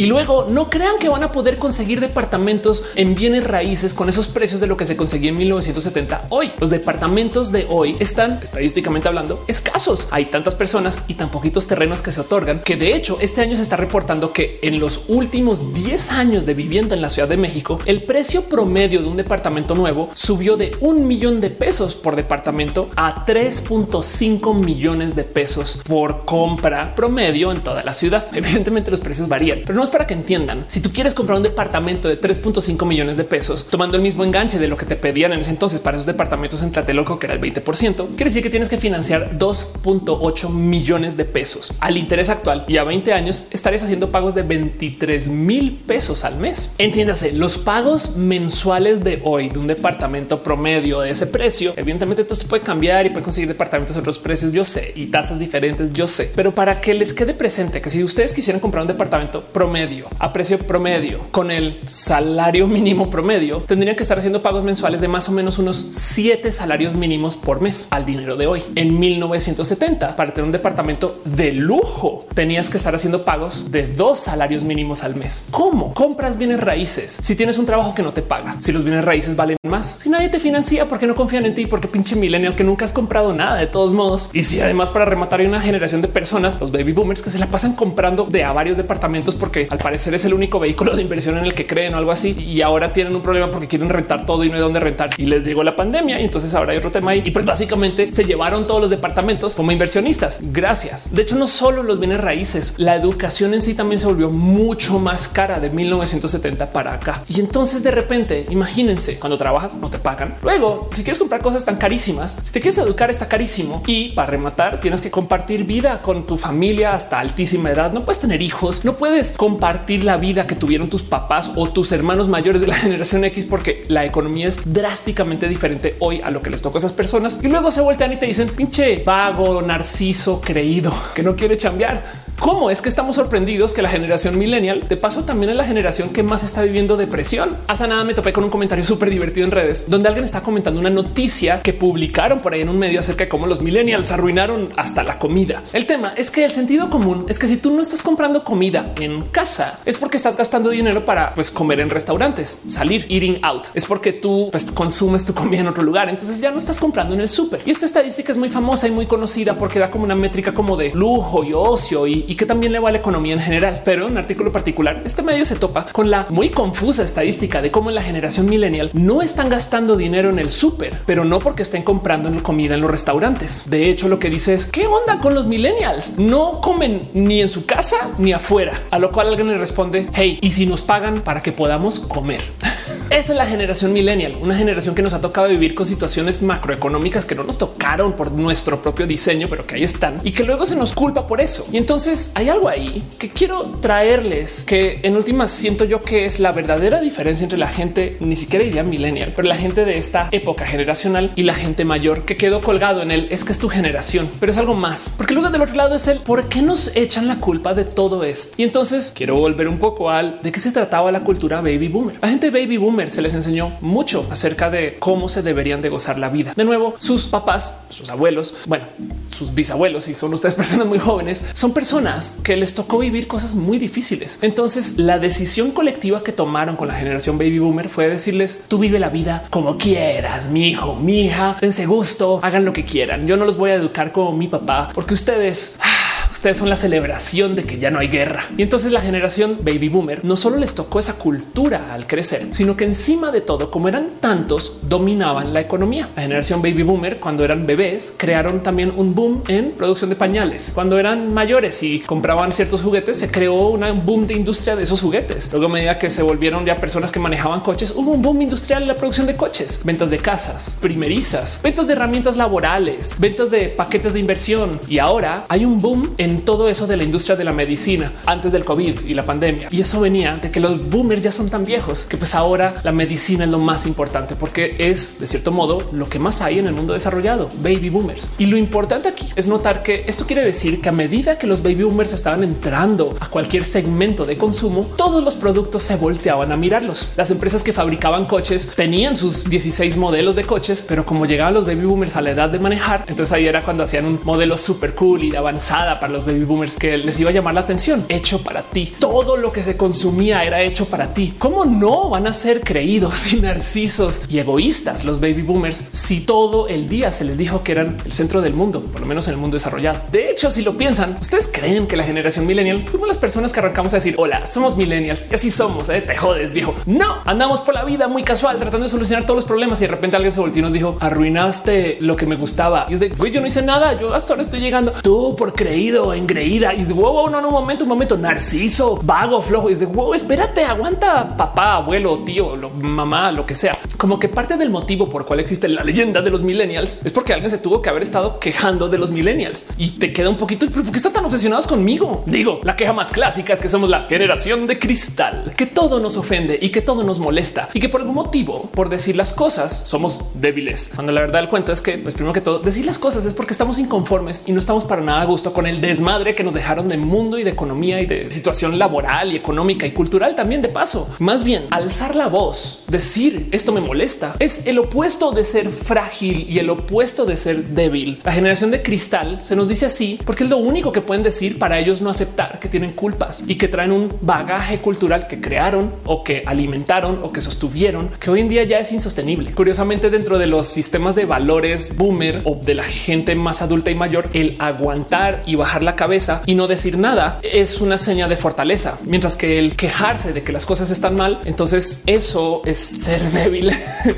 Y luego no crean que van a poder conseguir departamentos en bienes raíces con esos precios de lo que se conseguía en 1970. Hoy los departamentos de hoy están estadísticamente hablando escasos. Hay tantas personas y tan poquitos terrenos que se otorgan que de hecho este año se está reportando que en los últimos 10 años de vivienda en la Ciudad de México, el precio promedio de un departamento nuevo subió de un millón de pesos por departamento a 3.5 millones de pesos por compra promedio en toda la ciudad. Evidentemente los precios varían, pero no para que entiendan, si tú quieres comprar un departamento de 3.5 millones de pesos, tomando el mismo enganche de lo que te pedían en ese entonces para esos departamentos en Tlatelolco, que era el 20%, quiere decir que tienes que financiar 2.8 millones de pesos al interés actual y a 20 años estarías haciendo pagos de 23 mil pesos al mes. Entiéndase, los pagos mensuales de hoy de un departamento promedio de ese precio, evidentemente esto puede cambiar y puede conseguir departamentos a otros precios, yo sé, y tasas diferentes, yo sé, pero para que les quede presente que si ustedes quisieran comprar un departamento promedio a precio promedio con el salario mínimo promedio, tendrían que estar haciendo pagos mensuales de más o menos unos siete salarios mínimos por mes al dinero de hoy. En 1970, para tener un departamento de lujo, tenías que estar haciendo pagos de dos salarios mínimos al mes. ¿Cómo? Compras bienes raíces. Si tienes un trabajo que no te paga, si los bienes raíces valen más, si nadie te financia porque no confían en ti, porque pinche millennial que nunca has comprado nada de todos modos. Y si además para rematar hay una generación de personas, los baby boomers que se la pasan comprando de a varios departamentos porque al parecer es el único vehículo de inversión en el que creen o algo así y ahora tienen un problema porque quieren rentar todo y no hay dónde rentar y les llegó la pandemia y entonces ahora hay otro tema ahí y pues básicamente se llevaron todos los departamentos como inversionistas. Gracias. De hecho, no solo los bienes raíces, la educación en sí también se volvió mucho más cara de 1970 para acá. Y entonces de repente, imagínense, cuando trabajas no te pagan. Luego, si quieres comprar cosas tan carísimas, si te quieres educar está carísimo y para rematar tienes que compartir vida con tu familia hasta altísima edad. No puedes tener hijos, no puedes compartir la vida que tuvieron tus papás o tus hermanos mayores de la generación X porque la economía es drásticamente diferente hoy a lo que les tocó a esas personas. Y luego se voltean y te dicen pinche vago, narciso, creído, que no quiere cambiar. ¿Cómo es que estamos sorprendidos que la generación millennial de paso también es la generación que más está viviendo depresión? Hace nada me topé con un comentario súper divertido en redes donde alguien está comentando una noticia que publicaron por ahí en un medio acerca de cómo los millennials arruinaron hasta la comida. El tema es que el sentido común es que si tú no estás comprando comida en casa es porque estás gastando dinero para pues, comer en restaurantes, salir, eating out. Es porque tú pues, consumes tu comida en otro lugar. Entonces ya no estás comprando en el súper. Y esta estadística es muy famosa y muy conocida porque da como una métrica como de lujo y ocio y que también le va a la economía en general. Pero en un artículo particular, este medio se topa con la muy confusa estadística de cómo en la generación millennial no están gastando dinero en el súper, pero no porque estén comprando comida en los restaurantes. De hecho, lo que dice es qué onda con los millennials? No comen ni en su casa ni afuera, a lo cual alguien le responde hey, y si nos pagan para que podamos comer. Esa es la generación millennial, una generación que nos ha tocado vivir con situaciones macroeconómicas que no nos tocaron por nuestro propio diseño, pero que ahí están y que luego se nos culpa por eso. Y entonces hay algo ahí que quiero traerles que en últimas siento yo que es la verdadera diferencia entre la gente, ni siquiera diría millennial, pero la gente de esta época generacional y la gente mayor que quedó colgado en él es que es tu generación, pero es algo más, porque luego del otro lado es el por qué nos echan la culpa de todo esto. Y entonces quiero volver un poco al de qué se trataba la cultura baby boomer. La gente baby boomer se les enseñó mucho acerca de cómo se deberían de gozar la vida. De nuevo, sus papás, sus abuelos, bueno, sus bisabuelos y son ustedes personas muy jóvenes, son personas que les tocó vivir cosas muy difíciles. Entonces, la decisión colectiva que tomaron con la generación baby boomer fue decirles tú vive la vida como quieras, mi hijo, mi hija, dense gusto, hagan lo que quieran. Yo no los voy a educar como mi papá porque ustedes ustedes son la celebración de que ya no hay guerra. Y entonces la generación baby boomer no solo les tocó esa cultura al crecer, sino que encima de todo, como eran tantos, dominaban la economía. La generación baby boomer, cuando eran bebés, crearon también un boom en producción de pañales. Cuando eran mayores y compraban ciertos juguetes, se creó un boom de industria de esos juguetes. Luego, a medida que se volvieron ya personas que manejaban coches, hubo un boom industrial en la producción de coches, ventas de casas, primerizas, ventas de herramientas laborales, ventas de paquetes de inversión. Y ahora hay un boom en todo eso de la industria de la medicina antes del COVID y la pandemia. Y eso venía de que los boomers ya son tan viejos que pues ahora la medicina es lo más importante porque es de cierto modo lo que más hay en el mundo desarrollado, baby boomers. Y lo importante aquí es notar que esto quiere decir que a medida que los baby boomers estaban entrando a cualquier segmento de consumo, todos los productos se volteaban a mirarlos. Las empresas que fabricaban coches tenían sus 16 modelos de coches, pero como llegaban los baby boomers a la edad de manejar, entonces ahí era cuando hacían un modelo súper cool y avanzada para los baby boomers que les iba a llamar la atención. Hecho para ti. Todo lo que se consumía era hecho para ti. ¿Cómo no van a ser creídos y narcisos y egoístas los baby boomers si todo el día se les dijo que eran el centro del mundo, por lo menos en el mundo desarrollado? De hecho, si lo piensan, ustedes creen que la generación millennial fuimos las personas que arrancamos a decir hola, somos millennials y así somos. ¿eh? Te jodes, viejo. No andamos por la vida muy casual tratando de solucionar todos los problemas y de repente alguien se volvió y nos dijo arruinaste lo que me gustaba. Y es de güey, yo no hice nada. Yo hasta ahora estoy llegando. Tú por creído engreído, engreída y dice, wow, no, no, un momento, un momento, narciso, vago, flojo. Y dice, wow, espérate, aguanta, papá, abuelo, tío, mamá, lo que sea. Como que parte del motivo por cual existe la leyenda de los millennials es porque alguien se tuvo que haber estado quejando de los millennials y te queda un poquito, pero ¿por qué están tan obsesionados conmigo? Digo, la queja más clásica es que somos la generación de cristal, que todo nos ofende y que todo nos molesta y que por algún motivo, por decir las cosas, somos débiles. Cuando la verdad el cuento es que, pues primero que todo, decir las cosas es porque estamos inconformes y no estamos para nada a gusto con el desmadre que nos dejaron de mundo y de economía y de situación laboral y económica y cultural también de paso. Más bien, alzar la voz, decir esto me molesta, es el opuesto de ser frágil y el opuesto de ser débil. La generación de cristal se nos dice así porque es lo único que pueden decir para ellos no aceptar que tienen culpas y que traen un bagaje cultural que crearon o que alimentaron o que sostuvieron que hoy en día ya es insostenible. Curiosamente, dentro de los sistemas de valores boomer o de la gente más adulta y mayor, el aguantar y bajar la cabeza y no decir nada es una seña de fortaleza, mientras que el quejarse de que las cosas están mal, entonces eso es ser débil.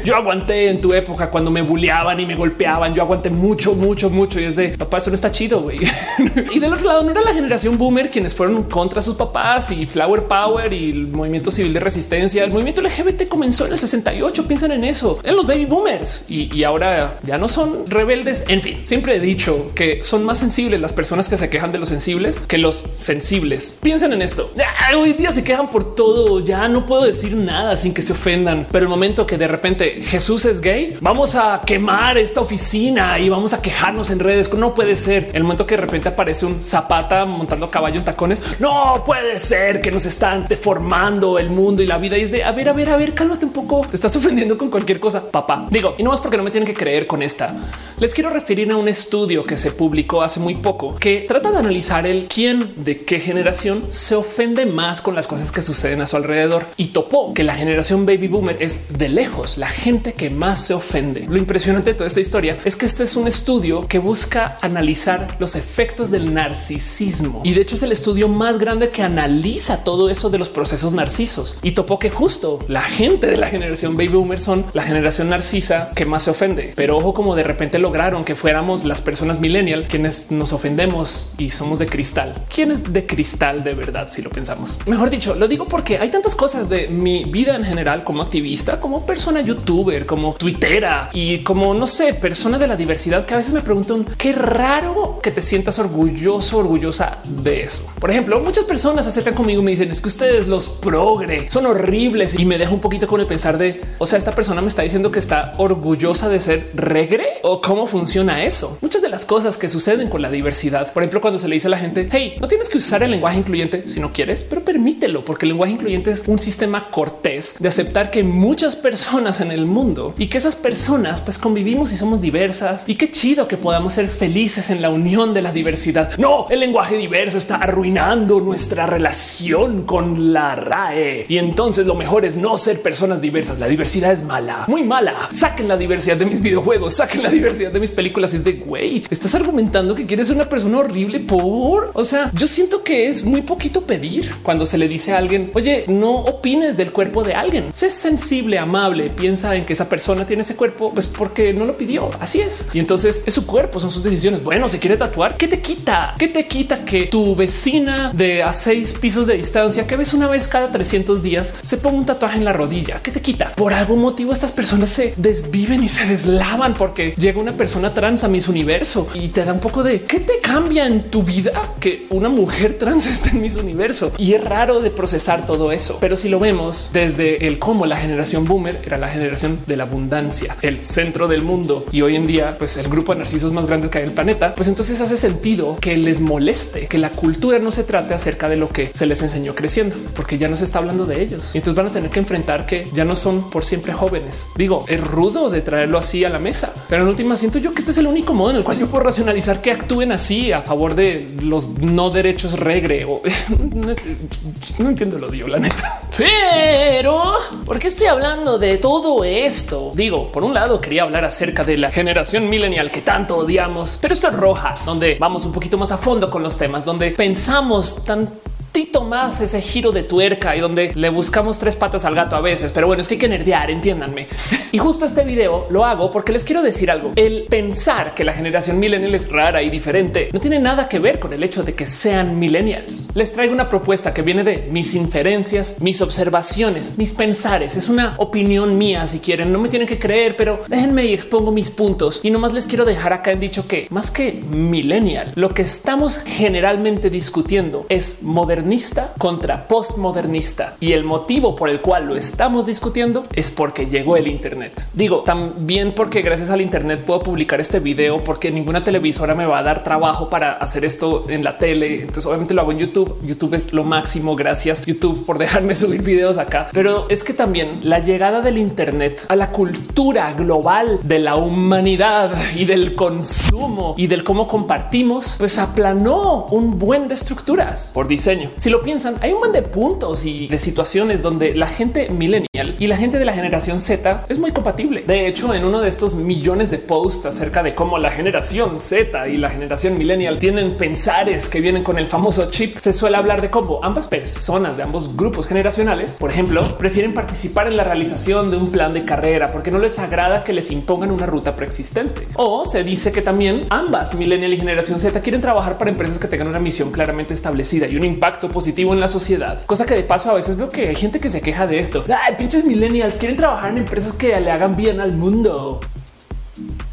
Yo aguanté en tu época cuando me bulleaban y me golpeaban. Yo aguanté mucho, mucho, mucho y es de papá. Eso no está chido. güey. y del otro lado, no era la generación boomer quienes fueron contra sus papás y flower power y el movimiento civil de resistencia. El movimiento LGBT comenzó en el 68. Piensan en eso, en los baby boomers y, y ahora ya no son rebeldes. En fin, siempre he dicho que son más sensibles las personas que se quejan de los sensibles que los sensibles. Piensen en esto. Hoy día se quejan por todo. Ya no puedo decir nada sin que se ofendan, pero el momento que de repente Jesús es gay, vamos a quemar esta oficina y vamos a quejarnos en redes. No puede ser el momento que de repente aparece un zapata montando caballo en tacones. No puede ser que nos están deformando el mundo y la vida. Y es de a ver, a ver, a ver, cálmate un poco. Te estás ofendiendo con cualquier cosa, papá. Digo, y no más porque no me tienen que creer con esta. Les quiero referir a un estudio que se publicó hace muy poco que trata de analizar el quién de qué generación se ofende más con las cosas que suceden a su alrededor y topó que la generación baby boomer es de lejos la gente que más se ofende. Lo impresionante de toda esta historia es que este es un estudio que busca analizar los efectos del narcisismo y de hecho es el estudio más grande que analiza todo eso de los procesos narcisos y topó que justo la gente de la generación baby boomer son la generación narcisa que más se ofende. Pero ojo, como de repente lograron que fuéramos las personas millennial quienes nos ofendemos y somos de cristal. ¿Quién es de cristal de verdad? Si lo pensamos, mejor dicho, lo digo porque hay tantas cosas de mi vida en general como activista, como persona youtuber, como twittera y como no sé, persona de la diversidad que a veces me preguntan qué raro que te sientas orgulloso, orgullosa de eso. Por ejemplo, muchas personas se acercan conmigo y me dicen es que ustedes los progre son horribles y me dejo un poquito con el pensar de, o sea, esta persona me está diciendo que está orgullosa de ser regre o cómo funciona eso. Muchas de las cosas que suceden con la diversidad, por ejemplo, cuando se le dice a la gente, hey, no tienes que usar el lenguaje incluyente si no quieres, pero permítelo, porque el lenguaje incluyente es un sistema cortés de aceptar que muchas personas en el mundo y que esas personas pues convivimos y somos diversas y qué chido que podamos ser felices en la unión de la diversidad. No, el lenguaje diverso está arruinando nuestra relación con la RAE y entonces lo mejor es no ser personas diversas. La diversidad es mala, muy mala. Saquen la diversidad de mis videojuegos, saquen la diversidad de mis películas. Es de güey, estás argumentando que quieres ser una persona horrible por. O sea, yo siento que es muy poquito pedir cuando se le dice a alguien, oye, no opines del cuerpo de alguien. Sé sensible, amable, piensa en que esa persona tiene ese cuerpo, pues porque no lo pidió. Así es. Y entonces es su cuerpo, son sus decisiones. Bueno, se quiere tatuar. ¿Qué te quita? ¿Qué te quita que tu vecina de a seis pisos de distancia que ves una vez cada 300 días se ponga un tatuaje en la rodilla? ¿Qué te quita? Por algún motivo estas personas se desviven y se deslavan porque llega una persona trans a mis universo y te da un poco de qué te cambia en tu vida que una mujer trans esté en mis universo. Y es raro de procesar todo eso. Pero si lo vemos desde el cómo la generación boomer era la generación de la abundancia, el centro del mundo y hoy en día, pues el grupo de narcisos más grandes que hay en el planeta, pues entonces hace sentido que les moleste que la cultura no se trate acerca de lo que se les enseñó creciendo, porque ya no se está hablando de ellos. Y entonces van a tener que enfrentar que ya no son por siempre jóvenes. Digo, es rudo de traerlo así a la mesa, pero en última siento yo que este es el único modo en el cual yo puedo racionalizar que actúen así a favor de los no derechos regre o no entiendo lo digo, la neta. Pero ¿por qué estoy hablando de todo esto? Digo, por un lado quería hablar acerca de la generación millennial que tanto odiamos, pero esto es roja, donde vamos un poquito más a fondo con los temas, donde pensamos tan tantito más ese giro de tuerca y donde le buscamos tres patas al gato a veces. Pero bueno, es que hay que nerdear, entiéndanme. Y justo este video lo hago porque les quiero decir algo. El pensar que la generación millennial es rara y diferente no tiene nada que ver con el hecho de que sean millennials. Les traigo una propuesta que viene de mis inferencias, mis observaciones, mis pensares. Es una opinión mía. Si quieren, no me tienen que creer, pero déjenme y expongo mis puntos. Y nomás les quiero dejar acá en dicho que más que millennial, lo que estamos generalmente discutiendo es modernista contra postmodernista. Y el motivo por el cual lo estamos discutiendo es porque llegó el Internet. Digo también porque gracias al Internet puedo publicar este video porque ninguna televisora me va a dar trabajo para hacer esto en la tele. Entonces obviamente lo hago en YouTube. YouTube es lo máximo. Gracias YouTube por dejarme subir videos acá. Pero es que también la llegada del Internet a la cultura global de la humanidad y del consumo y del cómo compartimos, pues aplanó un buen de estructuras por diseño. Si lo piensan, hay un buen de puntos y de situaciones donde la gente millennial y la gente de la generación Z es muy compatible. De hecho, en uno de estos millones de posts acerca de cómo la generación Z y la generación millennial tienen pensares que vienen con el famoso chip, se suele hablar de cómo ambas personas de ambos grupos generacionales, por ejemplo, prefieren participar en la realización de un plan de carrera porque no les agrada que les impongan una ruta preexistente. O se dice que también ambas millennial y generación Z quieren trabajar para empresas que tengan una misión claramente establecida y un impacto positivo en la sociedad. Cosa que de paso a veces veo que hay gente que se queja de esto. Ay, pinches millennials quieren trabajar en empresas que le hagan bien al mundo.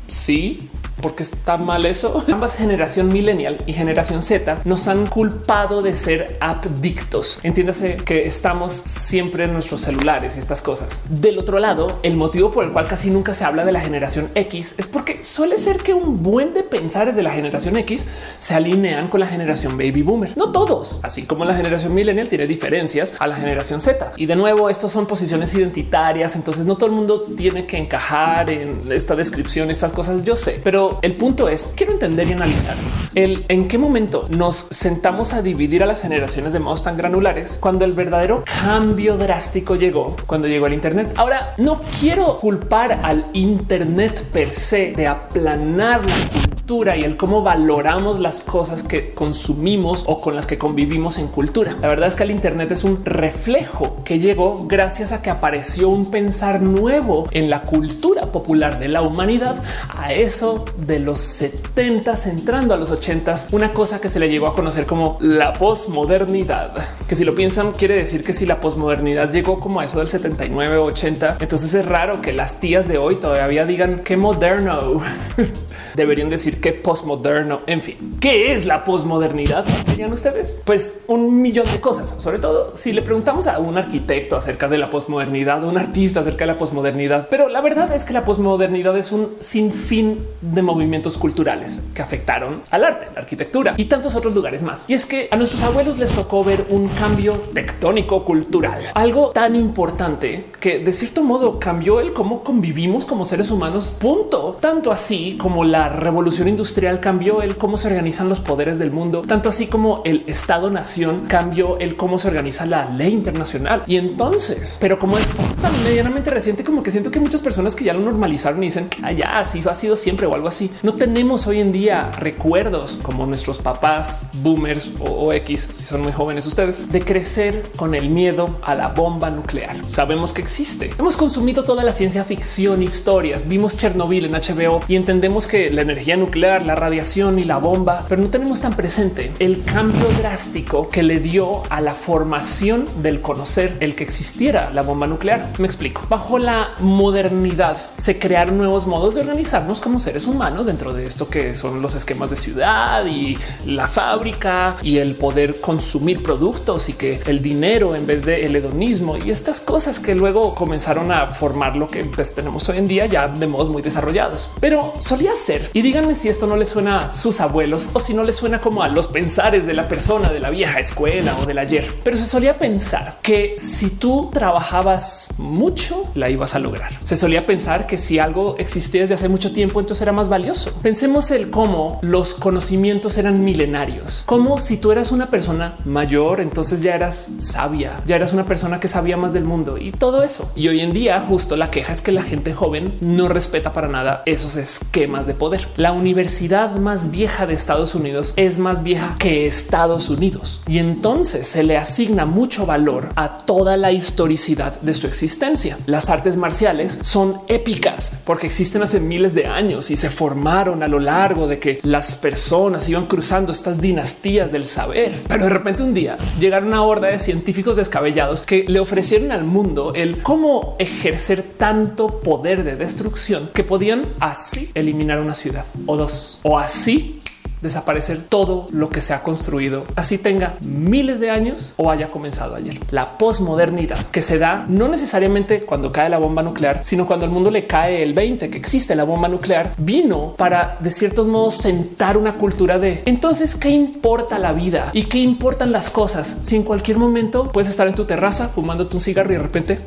Sí, porque está mal eso. Ambas generación millennial y generación Z nos han culpado de ser adictos. Entiéndase que estamos siempre en nuestros celulares y estas cosas. Del otro lado, el motivo por el cual casi nunca se habla de la generación X es porque suele ser que un buen de pensares de la generación X se alinean con la generación baby boomer. No todos, así como la generación millennial tiene diferencias a la generación Z. Y de nuevo, estos son posiciones identitarias. Entonces no todo el mundo tiene que encajar en esta descripción, estas cosas. Yo sé, pero el punto es, quiero entender y analizar el en qué momento nos sentamos a dividir a las generaciones de modos tan granulares cuando el verdadero cambio drástico llegó, cuando llegó el Internet. Ahora, no quiero culpar al Internet per se de aplanar la cultura y el cómo valoramos las cosas que consumimos o con las que convivimos en cultura. La verdad es que el Internet es un reflejo que llegó gracias a que apareció un pensar nuevo en la cultura popular de la humanidad. A eso de los 70 entrando a los 80 una cosa que se le llegó a conocer como la posmodernidad, que si lo piensan quiere decir que si la posmodernidad llegó como a eso del 79 80, entonces es raro que las tías de hoy todavía digan que moderno. Deberían decir que posmoderno. En fin, ¿qué es la posmodernidad? Dirían ustedes? Pues un millón de cosas, sobre todo si le preguntamos a un arquitecto acerca de la posmodernidad o un artista acerca de la posmodernidad. Pero la verdad es que la posmodernidad es un sinfín de movimientos culturales que afectaron al arte, la arquitectura y tantos otros lugares más. Y es que a nuestros abuelos les tocó ver un cambio tectónico cultural, algo tan importante que de cierto modo cambió el cómo convivimos como seres humanos. Punto. Tanto así como la revolución industrial cambió el cómo se organizan los poderes del mundo, tanto así como el Estado Nación cambió el cómo se organiza la ley internacional. Y entonces, pero como es tan medianamente reciente, como que siento que muchas personas que ya lo normalizaron y dicen allá ah, así ha sido siempre o algo así. No tenemos hoy en día recuerdos como nuestros papás, boomers o, X, si son muy jóvenes ustedes, de crecer con el miedo a la bomba nuclear. Sabemos que existe. Hemos consumido toda la ciencia ficción, historias, vimos Chernobyl en HBO y entendemos que la energía nuclear, la radiación y la bomba, pero no tenemos tan presente el cambio drástico que le dio a la formación del conocer el que existiera la bomba nuclear. Me explico. Bajo la modernidad se crearon nuevos modos de organizarnos como seres humanos dentro de esto que son los esquemas de ciudad y la fábrica y el poder consumir productos y que el dinero en vez de el hedonismo y estas cosas que luego comenzaron a formar lo que pues, tenemos hoy en día ya de modos muy desarrollados. Pero solía ser y díganme si esto no le suena a sus abuelos o si no le suena como a los pensares de la persona de la vieja escuela o del ayer. Pero se solía pensar que si tú trabajabas mucho, la ibas a lograr. Se solía pensar que si algo existía desde hace mucho tiempo, entonces era más valioso. Pensemos el cómo los conocimientos eran milenarios, como si tú eras una persona mayor, entonces ya eras sabia, ya eras una persona que sabía más del mundo y todo eso. Y hoy en día justo la queja es que la gente joven no respeta para nada esos esquemas de poder. La universidad más vieja de Estados Unidos es más vieja que Estados Unidos y entonces se le asigna mucho valor a toda la historicidad de su existencia. Las artes marciales son épicas porque existen hace miles de años y se formaron a lo largo de que las personas iban cruzando estas dinastías del saber. Pero de repente un día llegaron una horda de científicos descabellados que le ofrecieron al mundo el cómo ejercer tanto poder de destrucción que podían así eliminar una ciudad o dos o así desaparecer todo lo que se ha construido, así tenga miles de años o haya comenzado ayer. La posmodernidad que se da no necesariamente cuando cae la bomba nuclear, sino cuando el mundo le cae el 20 que existe la bomba nuclear, vino para de ciertos modos sentar una cultura de entonces qué importa la vida y qué importan las cosas si en cualquier momento puedes estar en tu terraza fumándote un cigarro y de repente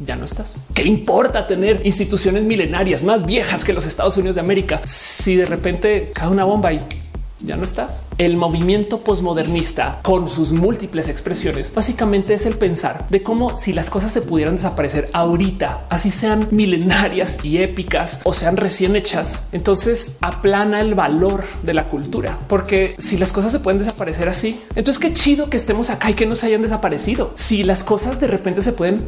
ya no estás. ¿Qué importa tener instituciones milenarias más viejas que los Estados Unidos de América si de repente cae una bomba y ya no estás. El movimiento posmodernista con sus múltiples expresiones básicamente es el pensar de cómo si las cosas se pudieran desaparecer ahorita, así sean milenarias y épicas o sean recién hechas, entonces aplana el valor de la cultura, porque si las cosas se pueden desaparecer así, entonces qué chido que estemos acá y que no se hayan desaparecido. Si las cosas de repente se pueden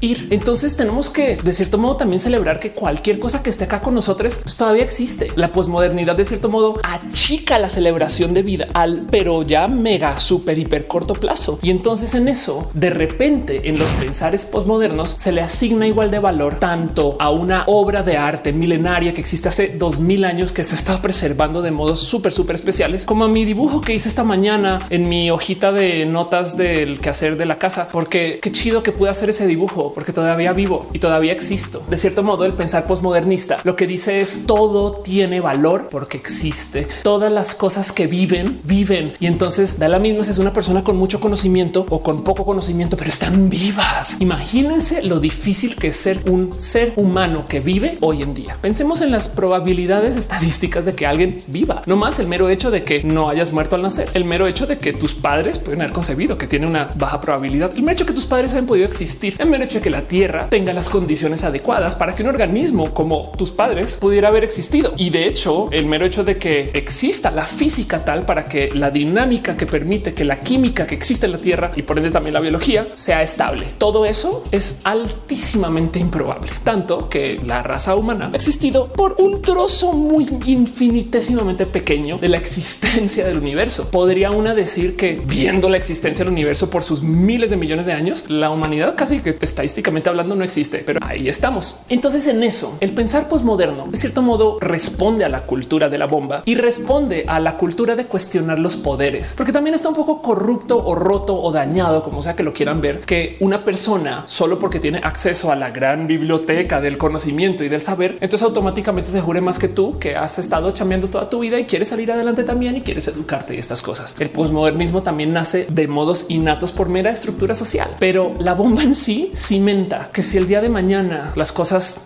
ir. Entonces tenemos que de cierto modo también celebrar que cualquier cosa que esté acá con nosotros pues, todavía existe. La posmodernidad de cierto modo achica la celebración de vida al pero ya mega super hiper corto plazo. Y entonces en eso de repente en los pensares posmodernos se le asigna igual de valor tanto a una obra de arte milenaria que existe hace dos mil años que se está preservando de modos súper, súper especiales, como a mi dibujo que hice esta mañana en mi hojita de notas del quehacer de la casa, porque qué chido que pude hacer ese dibujo porque todavía vivo y todavía existo. De cierto modo, el pensar posmodernista lo que dice es todo tiene valor porque existe. Todas las cosas que viven, viven. Y entonces da la misma si es una persona con mucho conocimiento o con poco conocimiento, pero están vivas. Imagínense lo difícil que es ser un ser humano que vive hoy en día. Pensemos en las probabilidades estadísticas de que alguien viva, no más el mero hecho de que no hayas muerto al nacer, el mero hecho de que tus padres pueden haber concebido que tiene una baja probabilidad, el mero hecho que tus padres hayan podido existir, el mero hecho que la Tierra tenga las condiciones adecuadas para que un organismo como tus padres pudiera haber existido. Y de hecho, el mero hecho de que exista la física tal para que la dinámica que permite que la química que existe en la Tierra y por ende también la biología sea estable. Todo eso es altísimamente improbable, tanto que la raza humana ha existido por un trozo muy infinitesimamente pequeño de la existencia del universo. Podría una decir que viendo la existencia del universo por sus miles de millones de años, la humanidad casi que está estadísticamente hablando no existe, pero ahí estamos. Entonces en eso, el pensar posmoderno de cierto modo responde a la cultura de la bomba y responde a la cultura de cuestionar los poderes, porque también está un poco corrupto o roto o dañado, como sea que lo quieran ver, que una persona solo porque tiene acceso a la gran biblioteca del conocimiento y del saber, entonces automáticamente se jure más que tú que has estado chambeando toda tu vida y quieres salir adelante también y quieres educarte y estas cosas. El posmodernismo también nace de modos innatos por mera estructura social, pero la bomba en sí cimenta que si el día de mañana las cosas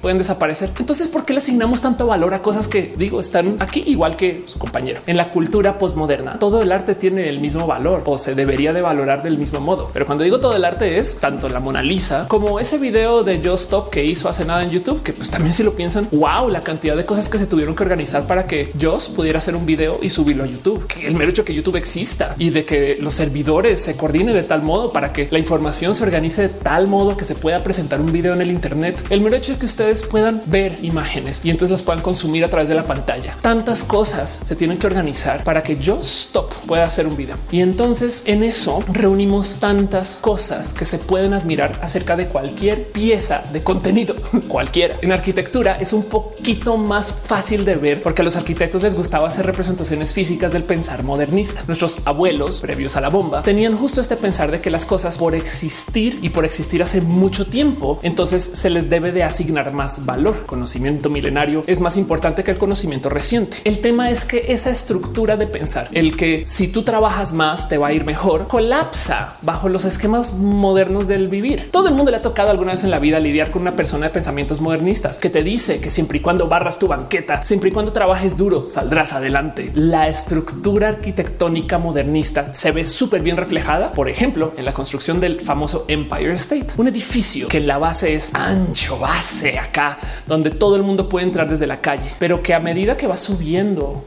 pueden desaparecer. Entonces, ¿por qué le asignamos tanto valor a cosas que digo están aquí igual que su compañero? En la cultura postmoderna, todo el arte tiene el mismo valor o se debería de valorar del mismo modo. Pero cuando digo todo el arte es tanto la Mona Lisa como ese video de Just Stop que hizo hace nada en YouTube, que pues también si lo piensan, wow, la cantidad de cosas que se tuvieron que organizar para que Joss pudiera hacer un video y subirlo a YouTube. Que el mero hecho que YouTube exista y de que los servidores se coordinen de tal modo para que la información se organice de tal modo que se pueda presentar un video en el Internet. El mero hecho de que ustedes puedan ver imágenes y entonces las puedan consumir a través de la pantalla. Tantas cosas se tienen que organizar para que yo stop pueda hacer un video. Y entonces en eso reunimos tantas cosas que se pueden admirar acerca de cualquier pieza de contenido, cualquiera. En arquitectura es un poquito más fácil de ver porque a los arquitectos les gustaba hacer representaciones físicas del pensar modernista. Nuestros abuelos previos a la bomba tenían justo este pensar de que las cosas por existir y por existir hace mucho tiempo, entonces se les debe de asignar más valor. Conocimiento milenario es más importante que el conocimiento reciente. El tema es que esa estructura de pensar, el que si tú trabajas más te va a ir mejor, colapsa bajo los esquemas modernos del vivir. Todo el mundo le ha tocado alguna vez en la vida lidiar con una persona de pensamientos modernistas que te dice que siempre y cuando barras tu banqueta, siempre y cuando trabajes duro, saldrás adelante. La estructura arquitectónica modernista se ve súper bien reflejada, por ejemplo, en la construcción del famoso Empire State, un edificio que la base es ancho, base acá, donde todo el mundo puede entrar desde la calle, pero que a medida que va subiendo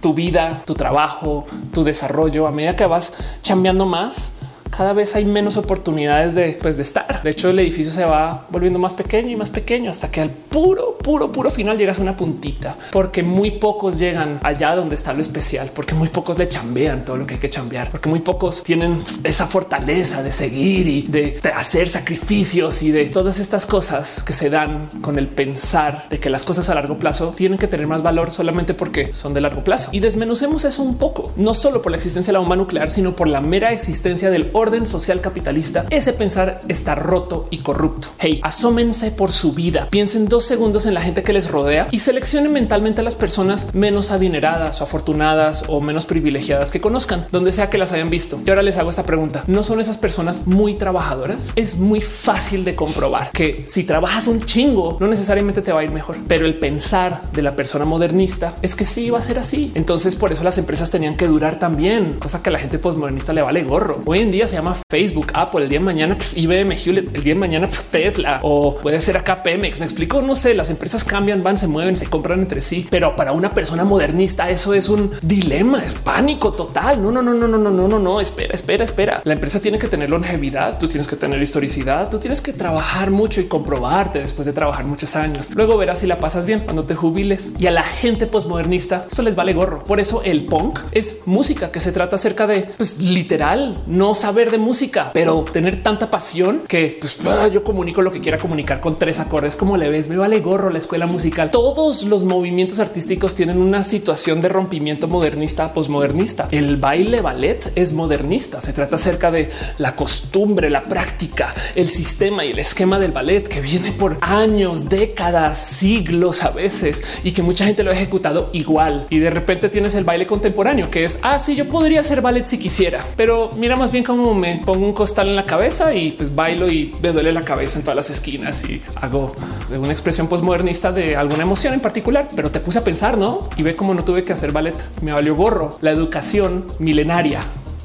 tu vida, tu trabajo, tu desarrollo, a medida que vas chambeando más, cada vez hay menos oportunidades de, pues, de estar. De hecho, el edificio se va volviendo más pequeño y más pequeño hasta que al puro, puro, puro final llegas a una puntita, porque muy pocos llegan allá donde está lo especial, porque muy pocos le chambean todo lo que hay que chambear, porque muy pocos tienen esa fortaleza de seguir y de, hacer sacrificios y de todas estas cosas que se dan con el pensar de que las cosas a largo plazo tienen que tener más valor solamente porque son de largo plazo. Y desmenucemos eso un poco, no solo por la existencia de la bomba nuclear, sino por la mera existencia del orden social capitalista, ese pensar está roto y corrupto. Hey, asómense por su vida. Piensen dos segundos en la gente que les rodea y seleccionen mentalmente a las personas menos adineradas o afortunadas o menos privilegiadas que conozcan, donde sea que las hayan visto. Y ahora les hago esta pregunta. ¿No son esas personas muy trabajadoras? Es muy fácil de comprobar que si trabajas un chingo, no necesariamente te va a ir mejor, pero el pensar de la persona modernista es que sí va a ser así. Entonces por eso las empresas tenían que durar también, cosa que a la gente postmodernista le vale gorro. Hoy en día se llama Facebook, Apple, el día de mañana IBM, Hewlett, el día de mañana Tesla o puede ser acá Pemex. Me explico, no sé, las empresas cambian, van, se mueven, se compran entre sí, pero para una persona modernista eso es un dilema, es pánico total. No, no, no, no, no, no, no, no, no, espera, espera, espera. La empresa tiene que tener longevidad, tú tienes que tener historicidad, tú tienes que trabajar mucho y comprobarte después de trabajar muchos años. Luego verás si la pasas bien cuando te jubiles y a la gente postmodernista eso les vale gorro. Por eso el punk es música que se trata acerca de pues literal no saber de música, pero tener tanta pasión que pues, ah, yo comunico lo que quiera comunicar con tres acordes. Como le ves, me vale gorro la escuela musical. Todos los movimientos artísticos tienen una situación de rompimiento modernista, posmodernista. El baile ballet es modernista. Se trata acerca de la costumbre, la práctica, el sistema y el esquema del ballet que viene por años, décadas, siglos a veces y que mucha gente lo ha ejecutado igual. Y de repente tienes el baile contemporáneo que es así. Ah, yo podría hacer ballet si quisiera, pero mira más bien cómo me pongo un costal en la cabeza y pues bailo y me duele la cabeza en todas las esquinas y hago una expresión postmodernista de alguna emoción en particular, pero te puse a pensar, ¿no? Y ve cómo no tuve que hacer ballet. Me valió gorro la educación milenaria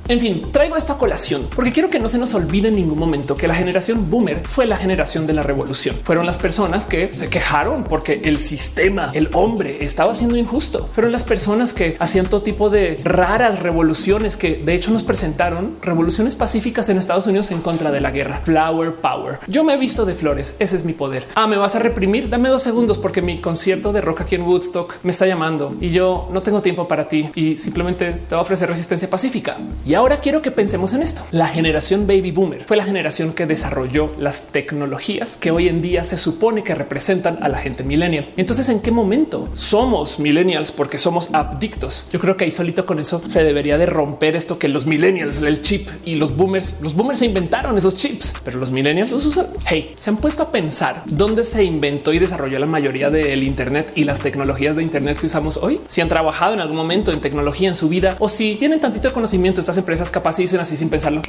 en fin, traigo esto a colación porque quiero que no se nos olvide en ningún momento que la generación boomer fue la generación de la revolución. Fueron las personas que se quejaron porque el sistema, el hombre estaba siendo injusto. Fueron las personas que hacían todo tipo de raras revoluciones que de hecho nos presentaron revoluciones pacíficas en Estados Unidos en contra de la guerra. Flower power. Yo me he visto de flores. Ese es mi poder. Ah, me vas a reprimir. Dame dos segundos porque mi concierto de rock aquí en Woodstock me está llamando y yo no tengo tiempo para ti y simplemente te voy a ofrecer resistencia pacífica. Ahora quiero que pensemos en esto. La generación baby boomer fue la generación que desarrolló las tecnologías que hoy en día se supone que representan a la gente millennial. Entonces, ¿en qué momento somos millennials porque somos adictos? Yo creo que ahí solito con eso se debería de romper esto que los millennials, el chip y los boomers, los boomers se inventaron esos chips, pero los millennials los usan. Hey, se han puesto a pensar dónde se inventó y desarrolló la mayoría del Internet y las tecnologías de Internet que usamos hoy. Si han trabajado en algún momento en tecnología en su vida o si tienen tantito conocimiento, estas empresas capaz dicen así sin pensarlo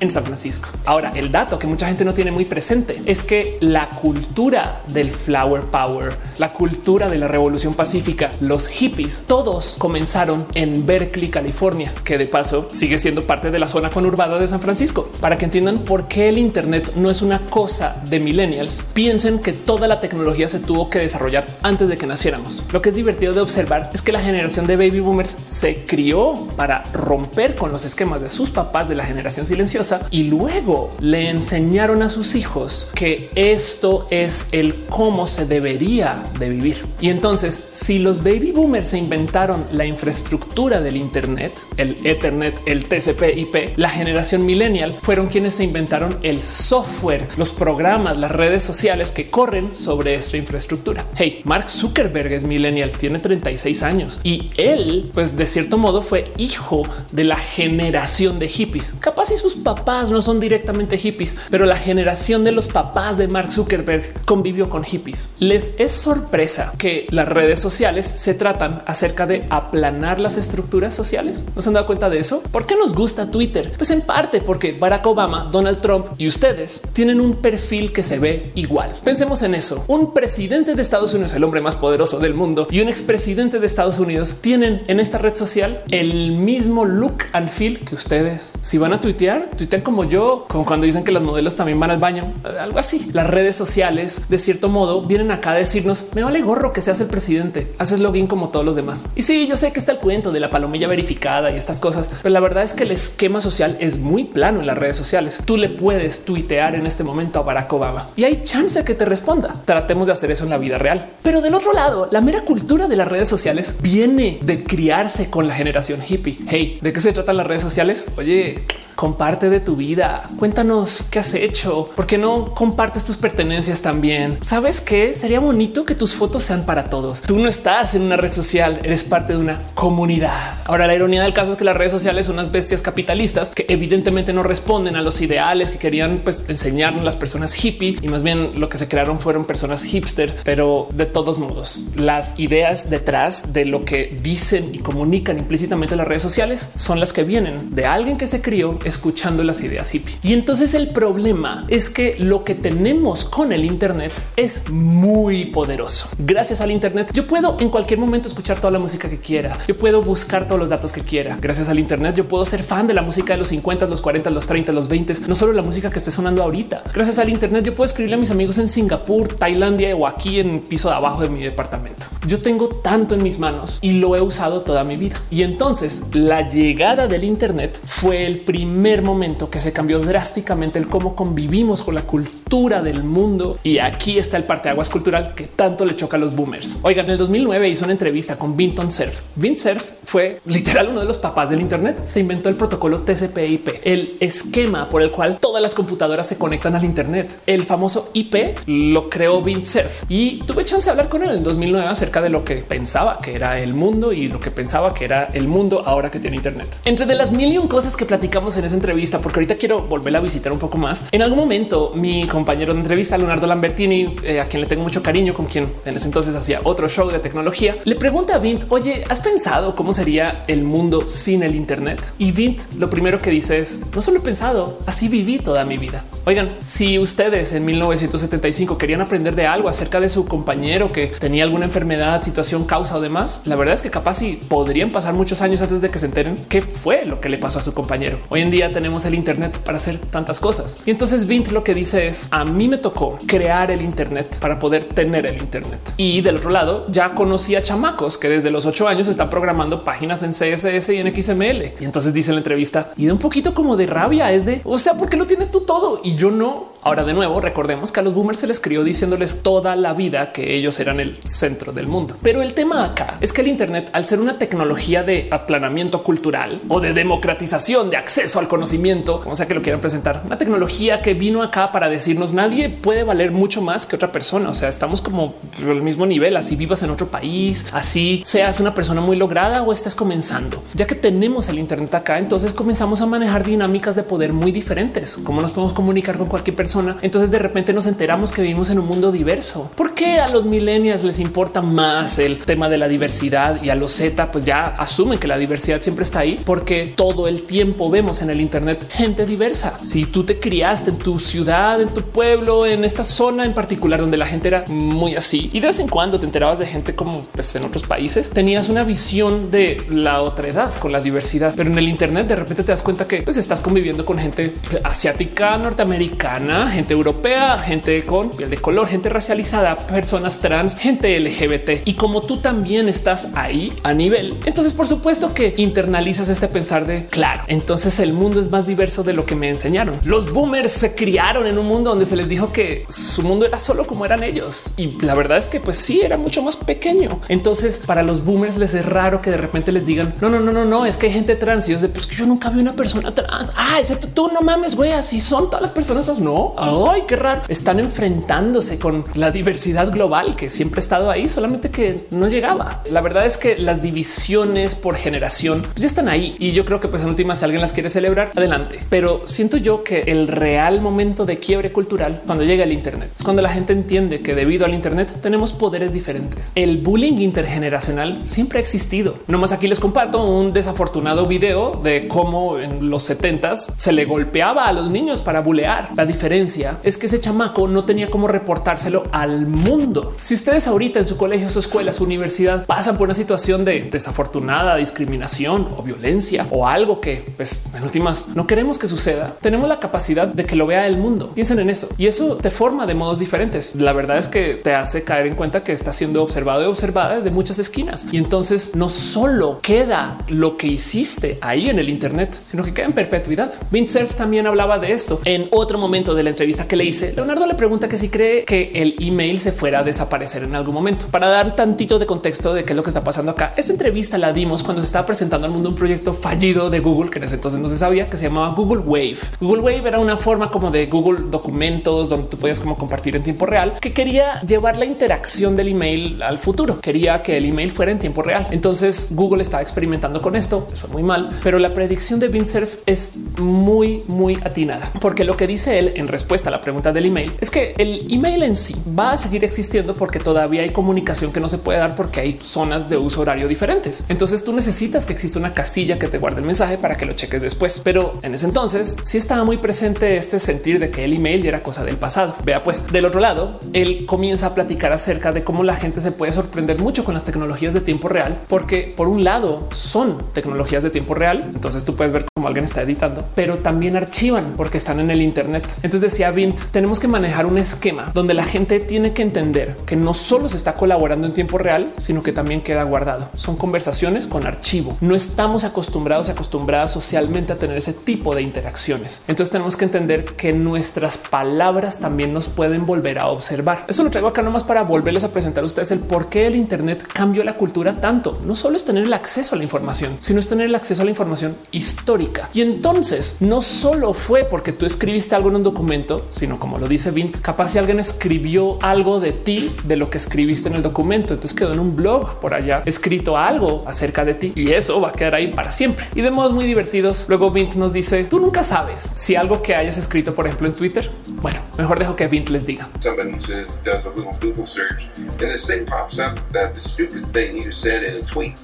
en San Francisco. Ahora, el dato que mucha gente no tiene muy presente es que la cultura del flower power, la cultura de la revolución pacífica, los hippies, todos comenzaron en Berkeley, California, que de paso sigue siendo parte de la zona conurbada de San Francisco. Para que entiendan por qué el Internet no es una cosa de millennials, piensen que toda la tecnología se tuvo que desarrollar antes de que naciéramos. Lo que es divertido de observar es que la generación de baby boomers se crió para romper con los esquemas de sus papás de la generación silenciosa y luego le enseñaron a sus hijos que esto es el cómo se debería de vivir. Y entonces, si los baby boomers se inventaron la infraestructura del Internet, el Ethernet, el TCP IP, la generación millennial fueron quienes se inventaron el software, los programas, las redes sociales que corren sobre esta infraestructura. Hey, Mark Zuckerberg es millennial, tiene 36 años y él, pues de cierto modo, fue hijo de la generación de hippies. Capaz y sus papás papás no son directamente hippies, pero la generación de los papás de Mark Zuckerberg convivió con hippies. Les es sorpresa que las redes sociales se tratan acerca de aplanar las estructuras sociales. ¿No se han dado cuenta de eso? ¿Por qué nos gusta Twitter? Pues en parte porque Barack Obama, Donald Trump y ustedes tienen un perfil que se ve igual. Pensemos en eso. Un presidente de Estados Unidos, el hombre más poderoso del mundo y un expresidente de Estados Unidos tienen en esta red social el mismo look and feel que ustedes. Si van a tuitear, tuitean como yo, como cuando dicen que los modelos también van al baño, algo así. Las redes sociales, de cierto modo, vienen acá a decirnos, me vale gorro que seas el presidente, haces login como todos los demás. Y sí, yo sé que está el cuento de la palomilla verificada y estas cosas, pero la verdad es que el esquema social es muy plano en las redes sociales. Tú le puedes tuitear en este momento a Barack Obama y hay chance que te responda. Tratemos de hacer eso en la vida real. Pero del otro lado, la mera cultura de las redes sociales viene de criarse con la generación hippie. Hey, ¿de qué se tratan las redes sociales? Oye, comparte de tu vida. Cuéntanos qué has hecho. ¿Por qué no compartes tus pertenencias también? ¿Sabes qué? Sería bonito que tus fotos sean para todos. Tú no estás en una red social, eres parte de una comunidad. Ahora, la ironía del caso es que las redes sociales son unas bestias capitalistas que evidentemente no responden a los ideales que querían pues, enseñarnos las personas hippie y más bien lo que se crearon fueron personas hipster, pero de todos modos, las ideas detrás de lo que dicen y comunican implícitamente las redes sociales son las que vienen de alguien que se crió escuchando las ideas hippie. Y entonces el problema es que lo que tenemos con el Internet es muy poderoso. Gracias al Internet, yo puedo en cualquier momento escuchar toda la música que quiera. Yo puedo buscar todos los datos que quiera. Gracias al Internet, yo puedo ser fan de la música de los 50, los 40, los 30, los 20, no solo la música que esté sonando ahorita. Gracias al Internet, yo puedo escribirle a mis amigos en Singapur, Tailandia o aquí en el piso de abajo de mi departamento. Yo tengo tanto en mis manos y lo he usado toda mi vida. Y entonces la llegada del Internet fue el primer momento que se cambió drásticamente el cómo convivimos con la cultura del mundo. Y aquí está el parte aguas cultural que tanto le choca a los boomers. Oigan, en el 2009 hizo una entrevista con Vinton Cerf. Vint Cerf fue literal uno de los papás del Internet. Se inventó el protocolo TCP/IP, el esquema por el cual todas las computadoras se conectan al Internet. El famoso IP lo creó Vint Cerf y tuve chance de hablar con él en 2009 acerca de lo que pensaba que era el mundo y lo que pensaba que era el mundo ahora que tiene Internet. Entre las mil y un cosas que platicamos en esa entrevista, porque ahorita quiero volver a visitar un poco más. En algún momento, mi compañero de entrevista, Leonardo Lambertini, eh, a quien le tengo mucho cariño, con quien en ese entonces hacía otro show de tecnología, le pregunta a Vint, oye, ¿has pensado cómo sería el mundo sin el Internet? Y Vint lo primero que dice es, no solo he pensado, así viví toda mi vida. Oigan, si ustedes en 1975 querían aprender de algo acerca de su compañero que tenía alguna enfermedad, situación, causa o demás, la verdad es que capaz si podrían pasar muchos años antes de que se enteren qué fue lo que le pasó a su compañero. Hoy en día tenemos el Internet para hacer tantas cosas. Y entonces Vint lo que dice es a mí me tocó crear el Internet para poder tener el Internet. Y del otro lado ya conocí a chamacos que desde los ocho años están programando páginas en CSS y en XML. Y entonces dice en la entrevista y de un poquito como de rabia es de o sea, ¿por qué lo tienes tú todo y yo no? Ahora de nuevo recordemos que a los boomers se les crió diciéndoles toda la vida que ellos eran el centro del mundo. Pero el tema acá es que el Internet, al ser una tecnología de aplanamiento cultural o de democratización de acceso al conocimiento, como sea que lo quieran presentar, una tecnología que vino acá para decirnos nadie puede valer mucho más que otra persona. O sea, estamos como al mismo nivel, así vivas en otro país, así seas una persona muy lograda o estás comenzando. Ya que tenemos el Internet acá, entonces comenzamos a manejar dinámicas de poder muy diferentes. Cómo nos podemos comunicar con cualquier persona. Entonces de repente nos enteramos que vivimos en un mundo diverso. ¿Por qué a los millennials les importa más el tema de la diversidad y a los Z pues ya asumen que la diversidad siempre está ahí porque todo el tiempo vemos en el Internet gente diversa. Si tú te criaste en tu ciudad, en tu pueblo, en esta zona en particular donde la gente era muy así y de vez en cuando te enterabas de gente como pues, en otros países, tenías una visión de la otra edad con la diversidad, pero en el Internet de repente te das cuenta que pues estás conviviendo con gente asiática, norteamericana, gente europea, gente con piel de color, gente racializada, personas trans, gente LGBT. Y como tú también estás ahí a nivel, entonces por supuesto que internalizas este pensar de claro, entonces el mundo es más diverso de lo que me enseñaron. Los boomers se criaron en un mundo donde se les dijo que su mundo era solo como eran ellos. Y la verdad es que pues sí, era mucho más pequeño. Entonces para los boomers les es raro que de repente les digan no, no, no, no, no, es que hay gente trans y es de pues que yo nunca vi una persona trans. Ah, excepto tú, no mames, güey, así son todas las personas no. Ay, qué raro. Están enfrentándose con la diversidad global que siempre ha estado ahí, solamente que no llegaba. La verdad es que las divisiones por generación pues, ya están ahí y yo creo que pues en última si alguien las quiere celebrar, adelante. Pero siento yo que el real momento de quiebre cultural cuando llega el Internet es cuando la gente entiende que debido al Internet tenemos poderes diferentes. El bullying intergeneracional siempre ha existido. Nomás aquí les comparto un desafortunado video de cómo en los 70 se le golpeaba a los niños para bulear. La diferencia es que ese chamaco no tenía cómo reportárselo al mundo. Si ustedes ahorita en su colegio, su escuela, su universidad pasan por una situación de desafortunada discriminación o violencia o algo que pues en últimas no queremos que suceda, tenemos la capacidad de que lo vea el mundo. Piensen en eso y eso te forma de modos diferentes. La verdad es que te hace caer en cuenta que está siendo observado y observada desde muchas esquinas y entonces no solo queda lo que hiciste ahí en el Internet, sino que queda en perpetuidad. Vint Cerf también hablaba de esto en otro momento de la entrevista que le hice. Leonardo le pregunta que si cree que el email se fuera a desaparecer en algún momento. Para dar tantito de contexto de qué es lo que está pasando acá, esa entrevista la dimos cuando se estaba presentando al mundo un proyecto fallido de Google que en ese entonces no se sabía que se llamaba Google Wave. Google Wave era una forma como de Google documentos donde tú podías como compartir en tiempo real que quería llevar la interacción del email al futuro. Quería que el email fuera en tiempo real. Entonces Google estaba experimentando con esto. Fue muy mal, pero la predicción de Vint es muy, muy atinada, porque lo que dice él en respuesta a la pregunta del email es que el email en sí va a seguir existiendo porque todavía hay comunicación que no se puede dar porque hay zonas de uso horario diferentes. Entonces tú necesitas que exista una casilla que te guarde el mensaje para que lo cheques después. Pero en ese entonces sí estaba muy presente este sentir de que el email era cosa del pasado. Vea, pues del otro lado, él comienza a platicar acerca de cómo la gente se puede sorprender mucho con las tecnologías de tiempo real, porque por un lado son tecnologías de tiempo real. Entonces tú puedes ver cómo alguien está editando, pero también archivan porque están en el Internet. Entonces decía Vint, tenemos que manejar un esquema donde la gente tiene que entender que no solo se está colaborando en tiempo real, sino que también queda guardado. Son conversaciones con archivo. No estamos acostumbrados y acostumbradas socialmente a tener ese tipo de interacciones. Entonces tenemos que entender que nuestras palabras también nos pueden volver a observar. Eso lo traigo acá nomás para volverles a presentar a ustedes el por qué el Internet cambió la cultura tanto. No solo es tener el acceso a la información, sino es tener el acceso a la información histórica. Y entonces no solo fue porque tú escribiste algo en un documento, sino como lo dice Vint, capaz si alguien escribió algo de ti, de lo que escribiste en el documento, entonces quedó en un blog por allá escrito algo acerca de ti y eso va a quedar ahí para siempre. Y de modos muy divertidos, luego Vint nos dice, tú nunca sabes si algo que hayas escrito, por ejemplo, en Twitter, bueno, mejor dejo que Vint les diga. Somebody says, does a little Google search and this thing pops up that the stupid thing you said in a tweet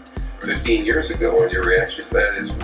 15 years ago and your reaction to that is,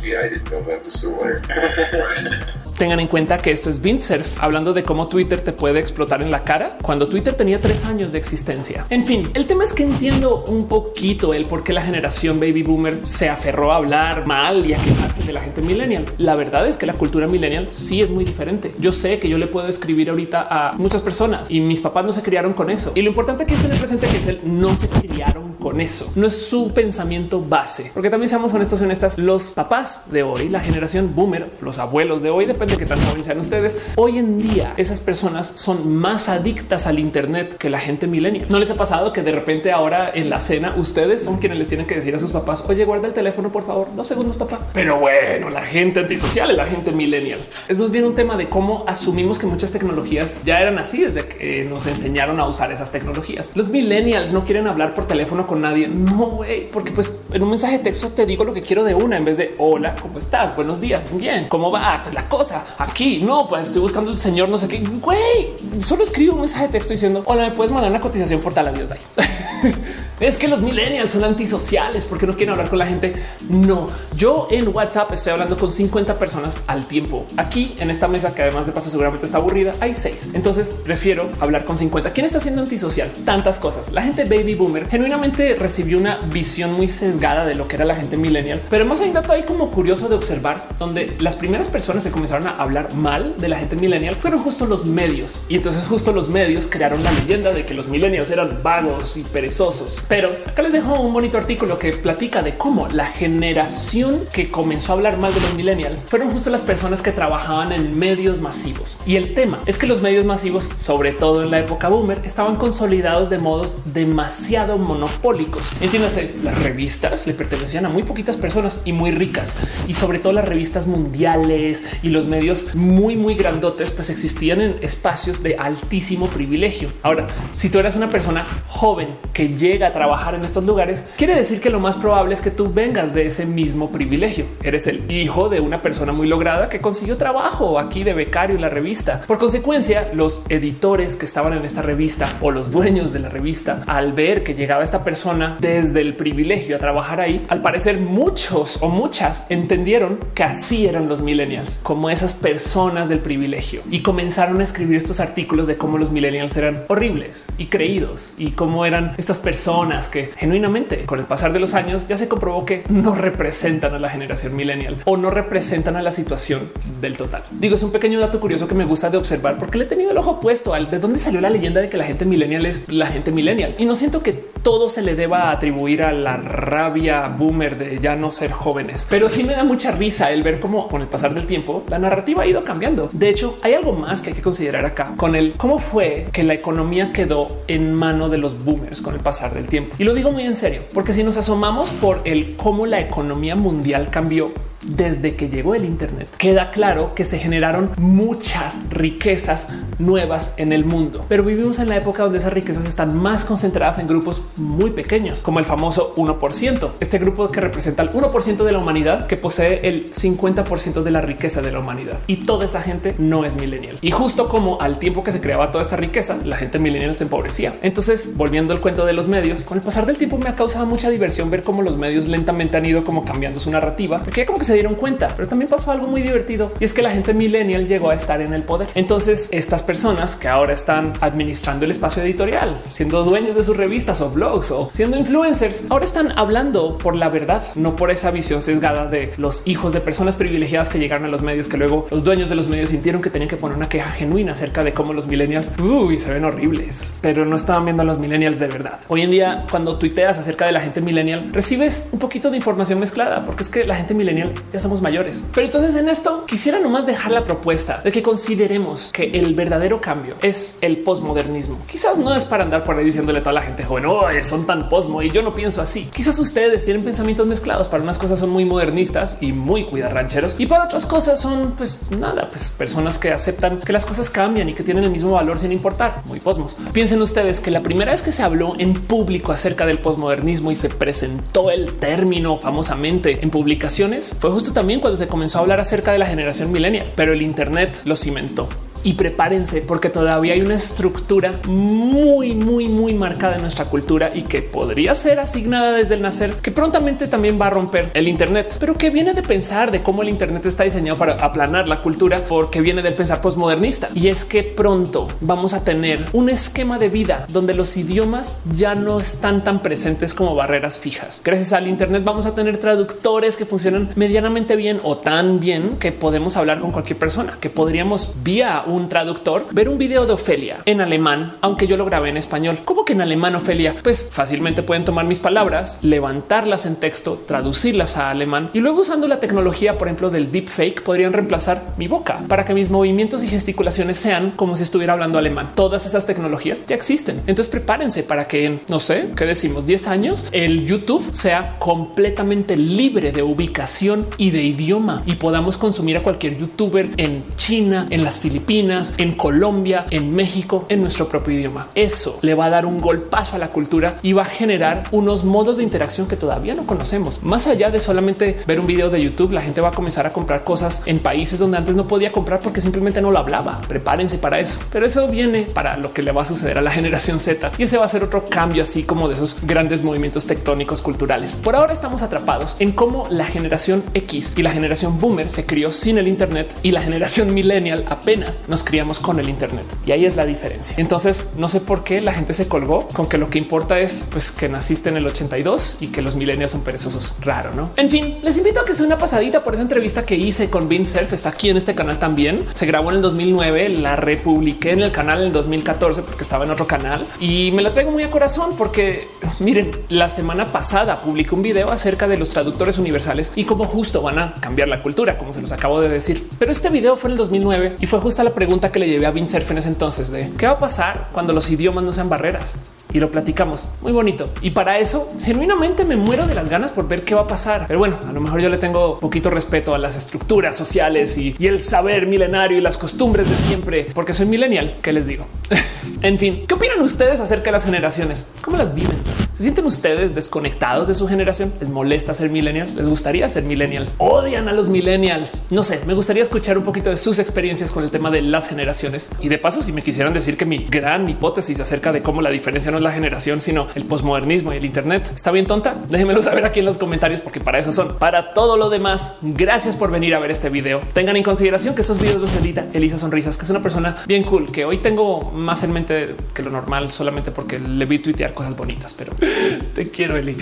gee, I didn't know that was still. Tengan en cuenta que esto es Surf hablando de cómo Twitter te puede explotar en la cara cuando Twitter tenía tres años de existencia. En fin, el tema es que entiendo un poquito el por qué la generación baby boomer se aferró a hablar mal y a quejarse de la gente millennial. La verdad es que la cultura millennial sí es muy diferente. Yo sé que yo le puedo escribir ahorita a muchas personas y mis papás no se criaron con eso. Y lo importante aquí es tener presente que es el no se criaron con eso. No es su pensamiento base, porque también seamos honestos y honestas. Los papás de hoy, la generación boomer, los abuelos de hoy, depende de qué tan jóvenes sean ustedes. Hoy en día, esas personas son más adictas al Internet que la gente millennial. No les ha pasado que de repente ahora en la cena ustedes son quienes les tienen que decir a sus papás, oye, guarda el teléfono, por favor, dos segundos, papá. Pero bueno, la gente antisocial es la gente millennial. Es más bien un tema de cómo asumimos que muchas tecnologías ya eran así desde que nos enseñaron a usar esas tecnologías. Los millennials no quieren hablar por teléfono con nadie. No, güey, porque pues en un mensaje de texto te digo lo que quiero de una en vez de hola, ¿cómo estás? Buenos días. Bien. ¿Cómo va? Pues la cosa aquí. No, pues estoy buscando el señor, no sé qué. Güey, solo escribo un mensaje de texto diciendo hola, me puedes mandar una cotización por tal adiós. Bye. es que los millennials son antisociales porque no quieren hablar con la gente. No, yo en WhatsApp estoy hablando con 50 personas al tiempo. Aquí en esta mesa, que además de paso seguramente está aburrida, hay seis. Entonces prefiero hablar con 50. ¿Quién está siendo antisocial? Tantas cosas. La gente baby boomer genuinamente recibió una visión muy sesgada de lo que era la gente millennial. Pero más hay un dato ahí como curioso de observar donde las primeras personas se comenzaron a hablar mal de la gente millennial fueron justo los medios. Y entonces justo los medios crearon la leyenda de que los millennials eran vagos y perezosos Pero acá les dejo un bonito artículo que platica de cómo la generación que comenzó a hablar mal de los millennials fueron justo las personas que trabajaban en medios masivos. Y el tema es que los medios masivos, sobre todo en la época boomer, estaban consolidados de modos demasiado monopólicos. Entiéndase, las revistas le pertenecían a muy poquitas personas y muy ricas. Y sobre todo las revistas mundiales y los medios muy, muy grandotes, pues existían en espacios de altísimo privilegio. Ahora, si tú eras una persona joven que llega a trabajar en estos lugares, quiere decir que lo más probable es que tú vengas de ese mismo privilegio. Eres el hijo de una persona muy lograda que consiguió trabajo aquí de becario en la revista. Por consecuencia, los editores que estaban en esta revista o los dueños de la revista, al ver que llegaba esta persona desde el privilegio a trabajar ahí, al parecer muchos o muchas entendieron que así eran los millennials, como esas personas del privilegio y comenzaron a escribir estos artículos de cómo los millennials eran horribles y creídos y cómo eran estas personas que genuinamente con el pasar de los años ya se comprobó que no representan a la generación millennial o no representan a la situación del total. Digo, es un pequeño dato curioso que me gusta de observar porque le he tenido el ojo puesto al de dónde salió la leyenda de que la gente millennial es la gente millennial y no siento que todo se le deba atribuir a la rabia boomer de ya no ser jóvenes, pero sí me da mucha risa el ver cómo con el pasar del tiempo la narrativa ha ido cambiando. De hecho, hay algo más que hay que considerar acá con el cómo fue que la economía quedó en mano de los boomers con el pasar del tiempo. Y lo digo muy en serio, porque si nos asomamos por el cómo la economía mundial cambió desde que llegó el Internet, queda claro que se generaron muchas riquezas nuevas en el mundo, pero vivimos en la época donde esas riquezas están más concentradas en grupos muy pequeños, como el famoso 1%, este grupo que representa el 1% de la humanidad que posee el 50% de la riqueza de la humanidad. Y toda esa gente no es millennial. Y justo como al tiempo que se creaba toda esta riqueza, la gente millennial se empobrecía. Entonces, volviendo al cuento de los medios, con el pasar del tiempo me ha causado mucha diversión ver cómo los medios lentamente han ido como cambiando su narrativa, porque como que se dieron cuenta, pero también pasó algo muy divertido y es que la gente millennial llegó a estar en el poder. Entonces, estas personas que ahora están administrando el espacio editorial, siendo dueños de sus revistas o blogs o siendo influencers, ahora están hablando por la verdad, no por esa visión sesgada de los hijos de personas privilegiadas que llegaron a los medios, que luego los dueños de los medios sintieron que tenían que poner una queja genuina acerca de cómo los millennials uy, se ven horribles, pero no estaban viendo a los millennials de verdad. Hoy en día, cuando tuiteas acerca de la gente millennial, recibes un poquito de información mezclada, porque es que la gente millennial ya somos mayores. Pero entonces en esto quisiera nomás dejar la propuesta de que consideremos que el verdadero cambio es el posmodernismo. Quizás no es para andar por ahí diciéndole a toda la gente joven, oh, son tan posmo y yo no pienso así. Quizás ustedes tienen pensamientos mezclados. Para unas cosas son muy modernistas y muy cuidarrancheros y para otras cosas son pues nada, pues personas que aceptan que las cosas cambian y que tienen el mismo valor sin importar. Muy posmos. Piensen ustedes que la primera vez que se habló en público acerca del posmodernismo y se presentó el término famosamente en publicaciones fue justo también cuando se comenzó a hablar acerca de la generación millennial, pero el Internet lo cimentó y prepárense porque todavía hay una estructura muy, muy, muy marcada en nuestra cultura y que podría ser asignada desde el nacer, que prontamente también va a romper el Internet, pero que viene de pensar de cómo el Internet está diseñado para aplanar la cultura, porque viene del pensar postmodernista. Y es que pronto vamos a tener un esquema de vida donde los idiomas ya no están tan presentes como barreras fijas. Gracias al Internet vamos a tener traductores que funcionan medianamente bien o tan bien que podemos hablar con cualquier persona, que podríamos vía un traductor ver un video de Ofelia en alemán, aunque yo lo grabé en español. ¿Cómo que en alemán Ofelia? Pues fácilmente pueden tomar mis palabras, levantarlas en texto, traducirlas a alemán y luego usando la tecnología, por ejemplo, del deepfake, podrían reemplazar mi boca para que mis movimientos y gesticulaciones sean como si estuviera hablando alemán. Todas esas tecnologías ya existen. Entonces prepárense para que en, no sé, qué decimos, 10 años, el YouTube sea completamente libre de ubicación y de idioma y podamos consumir a cualquier youtuber en China, en las Filipinas, en Colombia, en México, en nuestro propio idioma. Eso le va a dar un golpazo a la cultura y va a generar unos modos de interacción que todavía no conocemos. Más allá de solamente ver un video de YouTube, la gente va a comenzar a comprar cosas en países donde antes no podía comprar porque simplemente no lo hablaba. Prepárense para eso. Pero eso viene para lo que le va a suceder a la generación Z y ese va a ser otro cambio así como de esos grandes movimientos tectónicos culturales. Por ahora estamos atrapados en cómo la generación X y la generación boomer se crió sin el Internet y la generación millennial apenas nos criamos con el Internet y ahí es la diferencia. Entonces no sé por qué la gente se colgó con que lo que importa es pues que naciste en el 82 y que los milenios son perezosos. Raro, no? En fin, les invito a que sea una pasadita por esa entrevista que hice con Vince Cerf. Está aquí en este canal también. Se grabó en el 2009, la republiqué en el canal en el 2014 porque estaba en otro canal y me la traigo muy a corazón porque miren, la semana pasada publiqué un video acerca de los traductores universales y cómo justo van a cambiar la cultura, como se los acabo de decir. Pero este video fue en el 2009 y fue justa la pregunta que le llevé a Cerf en ese entonces de qué va a pasar cuando los idiomas no sean barreras y lo platicamos muy bonito. Y para eso genuinamente me muero de las ganas por ver qué va a pasar. Pero bueno, a lo mejor yo le tengo poquito respeto a las estructuras sociales y, y el saber milenario y las costumbres de siempre, porque soy millennial. ¿Qué les digo? en fin, ¿qué opinan ustedes acerca de las generaciones? ¿Cómo las viven? ¿Se sienten ustedes desconectados de su generación? ¿Les molesta ser millennials? ¿Les gustaría ser millennials? ¿Odian a los millennials? No sé, me gustaría escuchar un poquito de sus experiencias con el tema de las generaciones. Y de paso, si me quisieran decir que mi gran hipótesis acerca de cómo la diferencia no es la generación, sino el posmodernismo y el Internet está bien tonta, déjenmelo saber aquí en los comentarios porque para eso son. Para todo lo demás, gracias por venir a ver este video. Tengan en consideración que estos videos los edita Elisa Sonrisas, que es una persona bien cool, que hoy tengo más en mente que lo normal solamente porque le vi tuitear cosas bonitas, pero te quiero, Eli.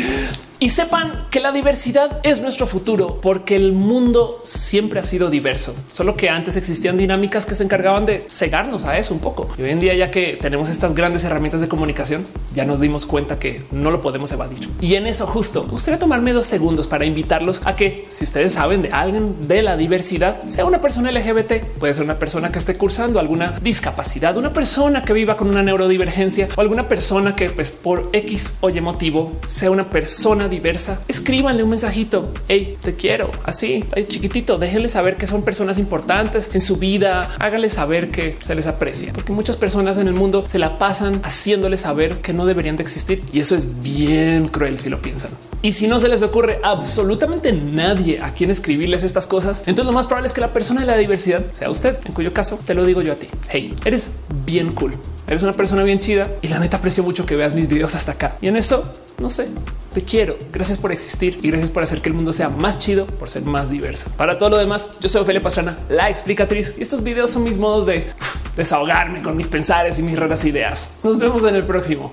Y sepan que la diversidad es nuestro futuro porque el mundo siempre ha sido diverso, solo que antes existían dinámicas que se encargaban de cegarnos a eso un poco. Y hoy en día, ya que tenemos estas grandes herramientas de comunicación, ya nos dimos cuenta que no lo podemos evadir. Y en eso justo gustaría tomarme dos segundos para invitarlos a que si ustedes saben de alguien de la diversidad, sea una persona LGBT, puede ser una persona que esté cursando alguna discapacidad, una persona que viva con una neurodivergencia o alguna persona que pues por X o Y motivo sea una persona diversa, escríbanle un mensajito. Hey, te quiero así, chiquitito. Déjenle saber que son personas importantes en su vida. Háganle saber que se les aprecia, porque muchas personas en el mundo se la pasan haciéndole saber que no deberían de existir. Y eso es bien cruel si lo piensan. Y si no se les ocurre absolutamente nadie a quien escribirles estas cosas, entonces lo más probable es que la persona de la diversidad sea usted, en cuyo caso te lo digo yo a ti. Hey, eres bien cool. Eres una persona bien chida y la neta aprecio mucho que veas mis videos hasta acá. Y en eso, no sé, te quiero. Gracias por existir y gracias por hacer que el mundo sea más chido, por ser más diverso. Para todo lo demás, yo soy Ophelia Pastrana, la explicatriz, y estos videos son mis modos de desahogarme con mis pensares y mis raras ideas. Nos vemos en el próximo.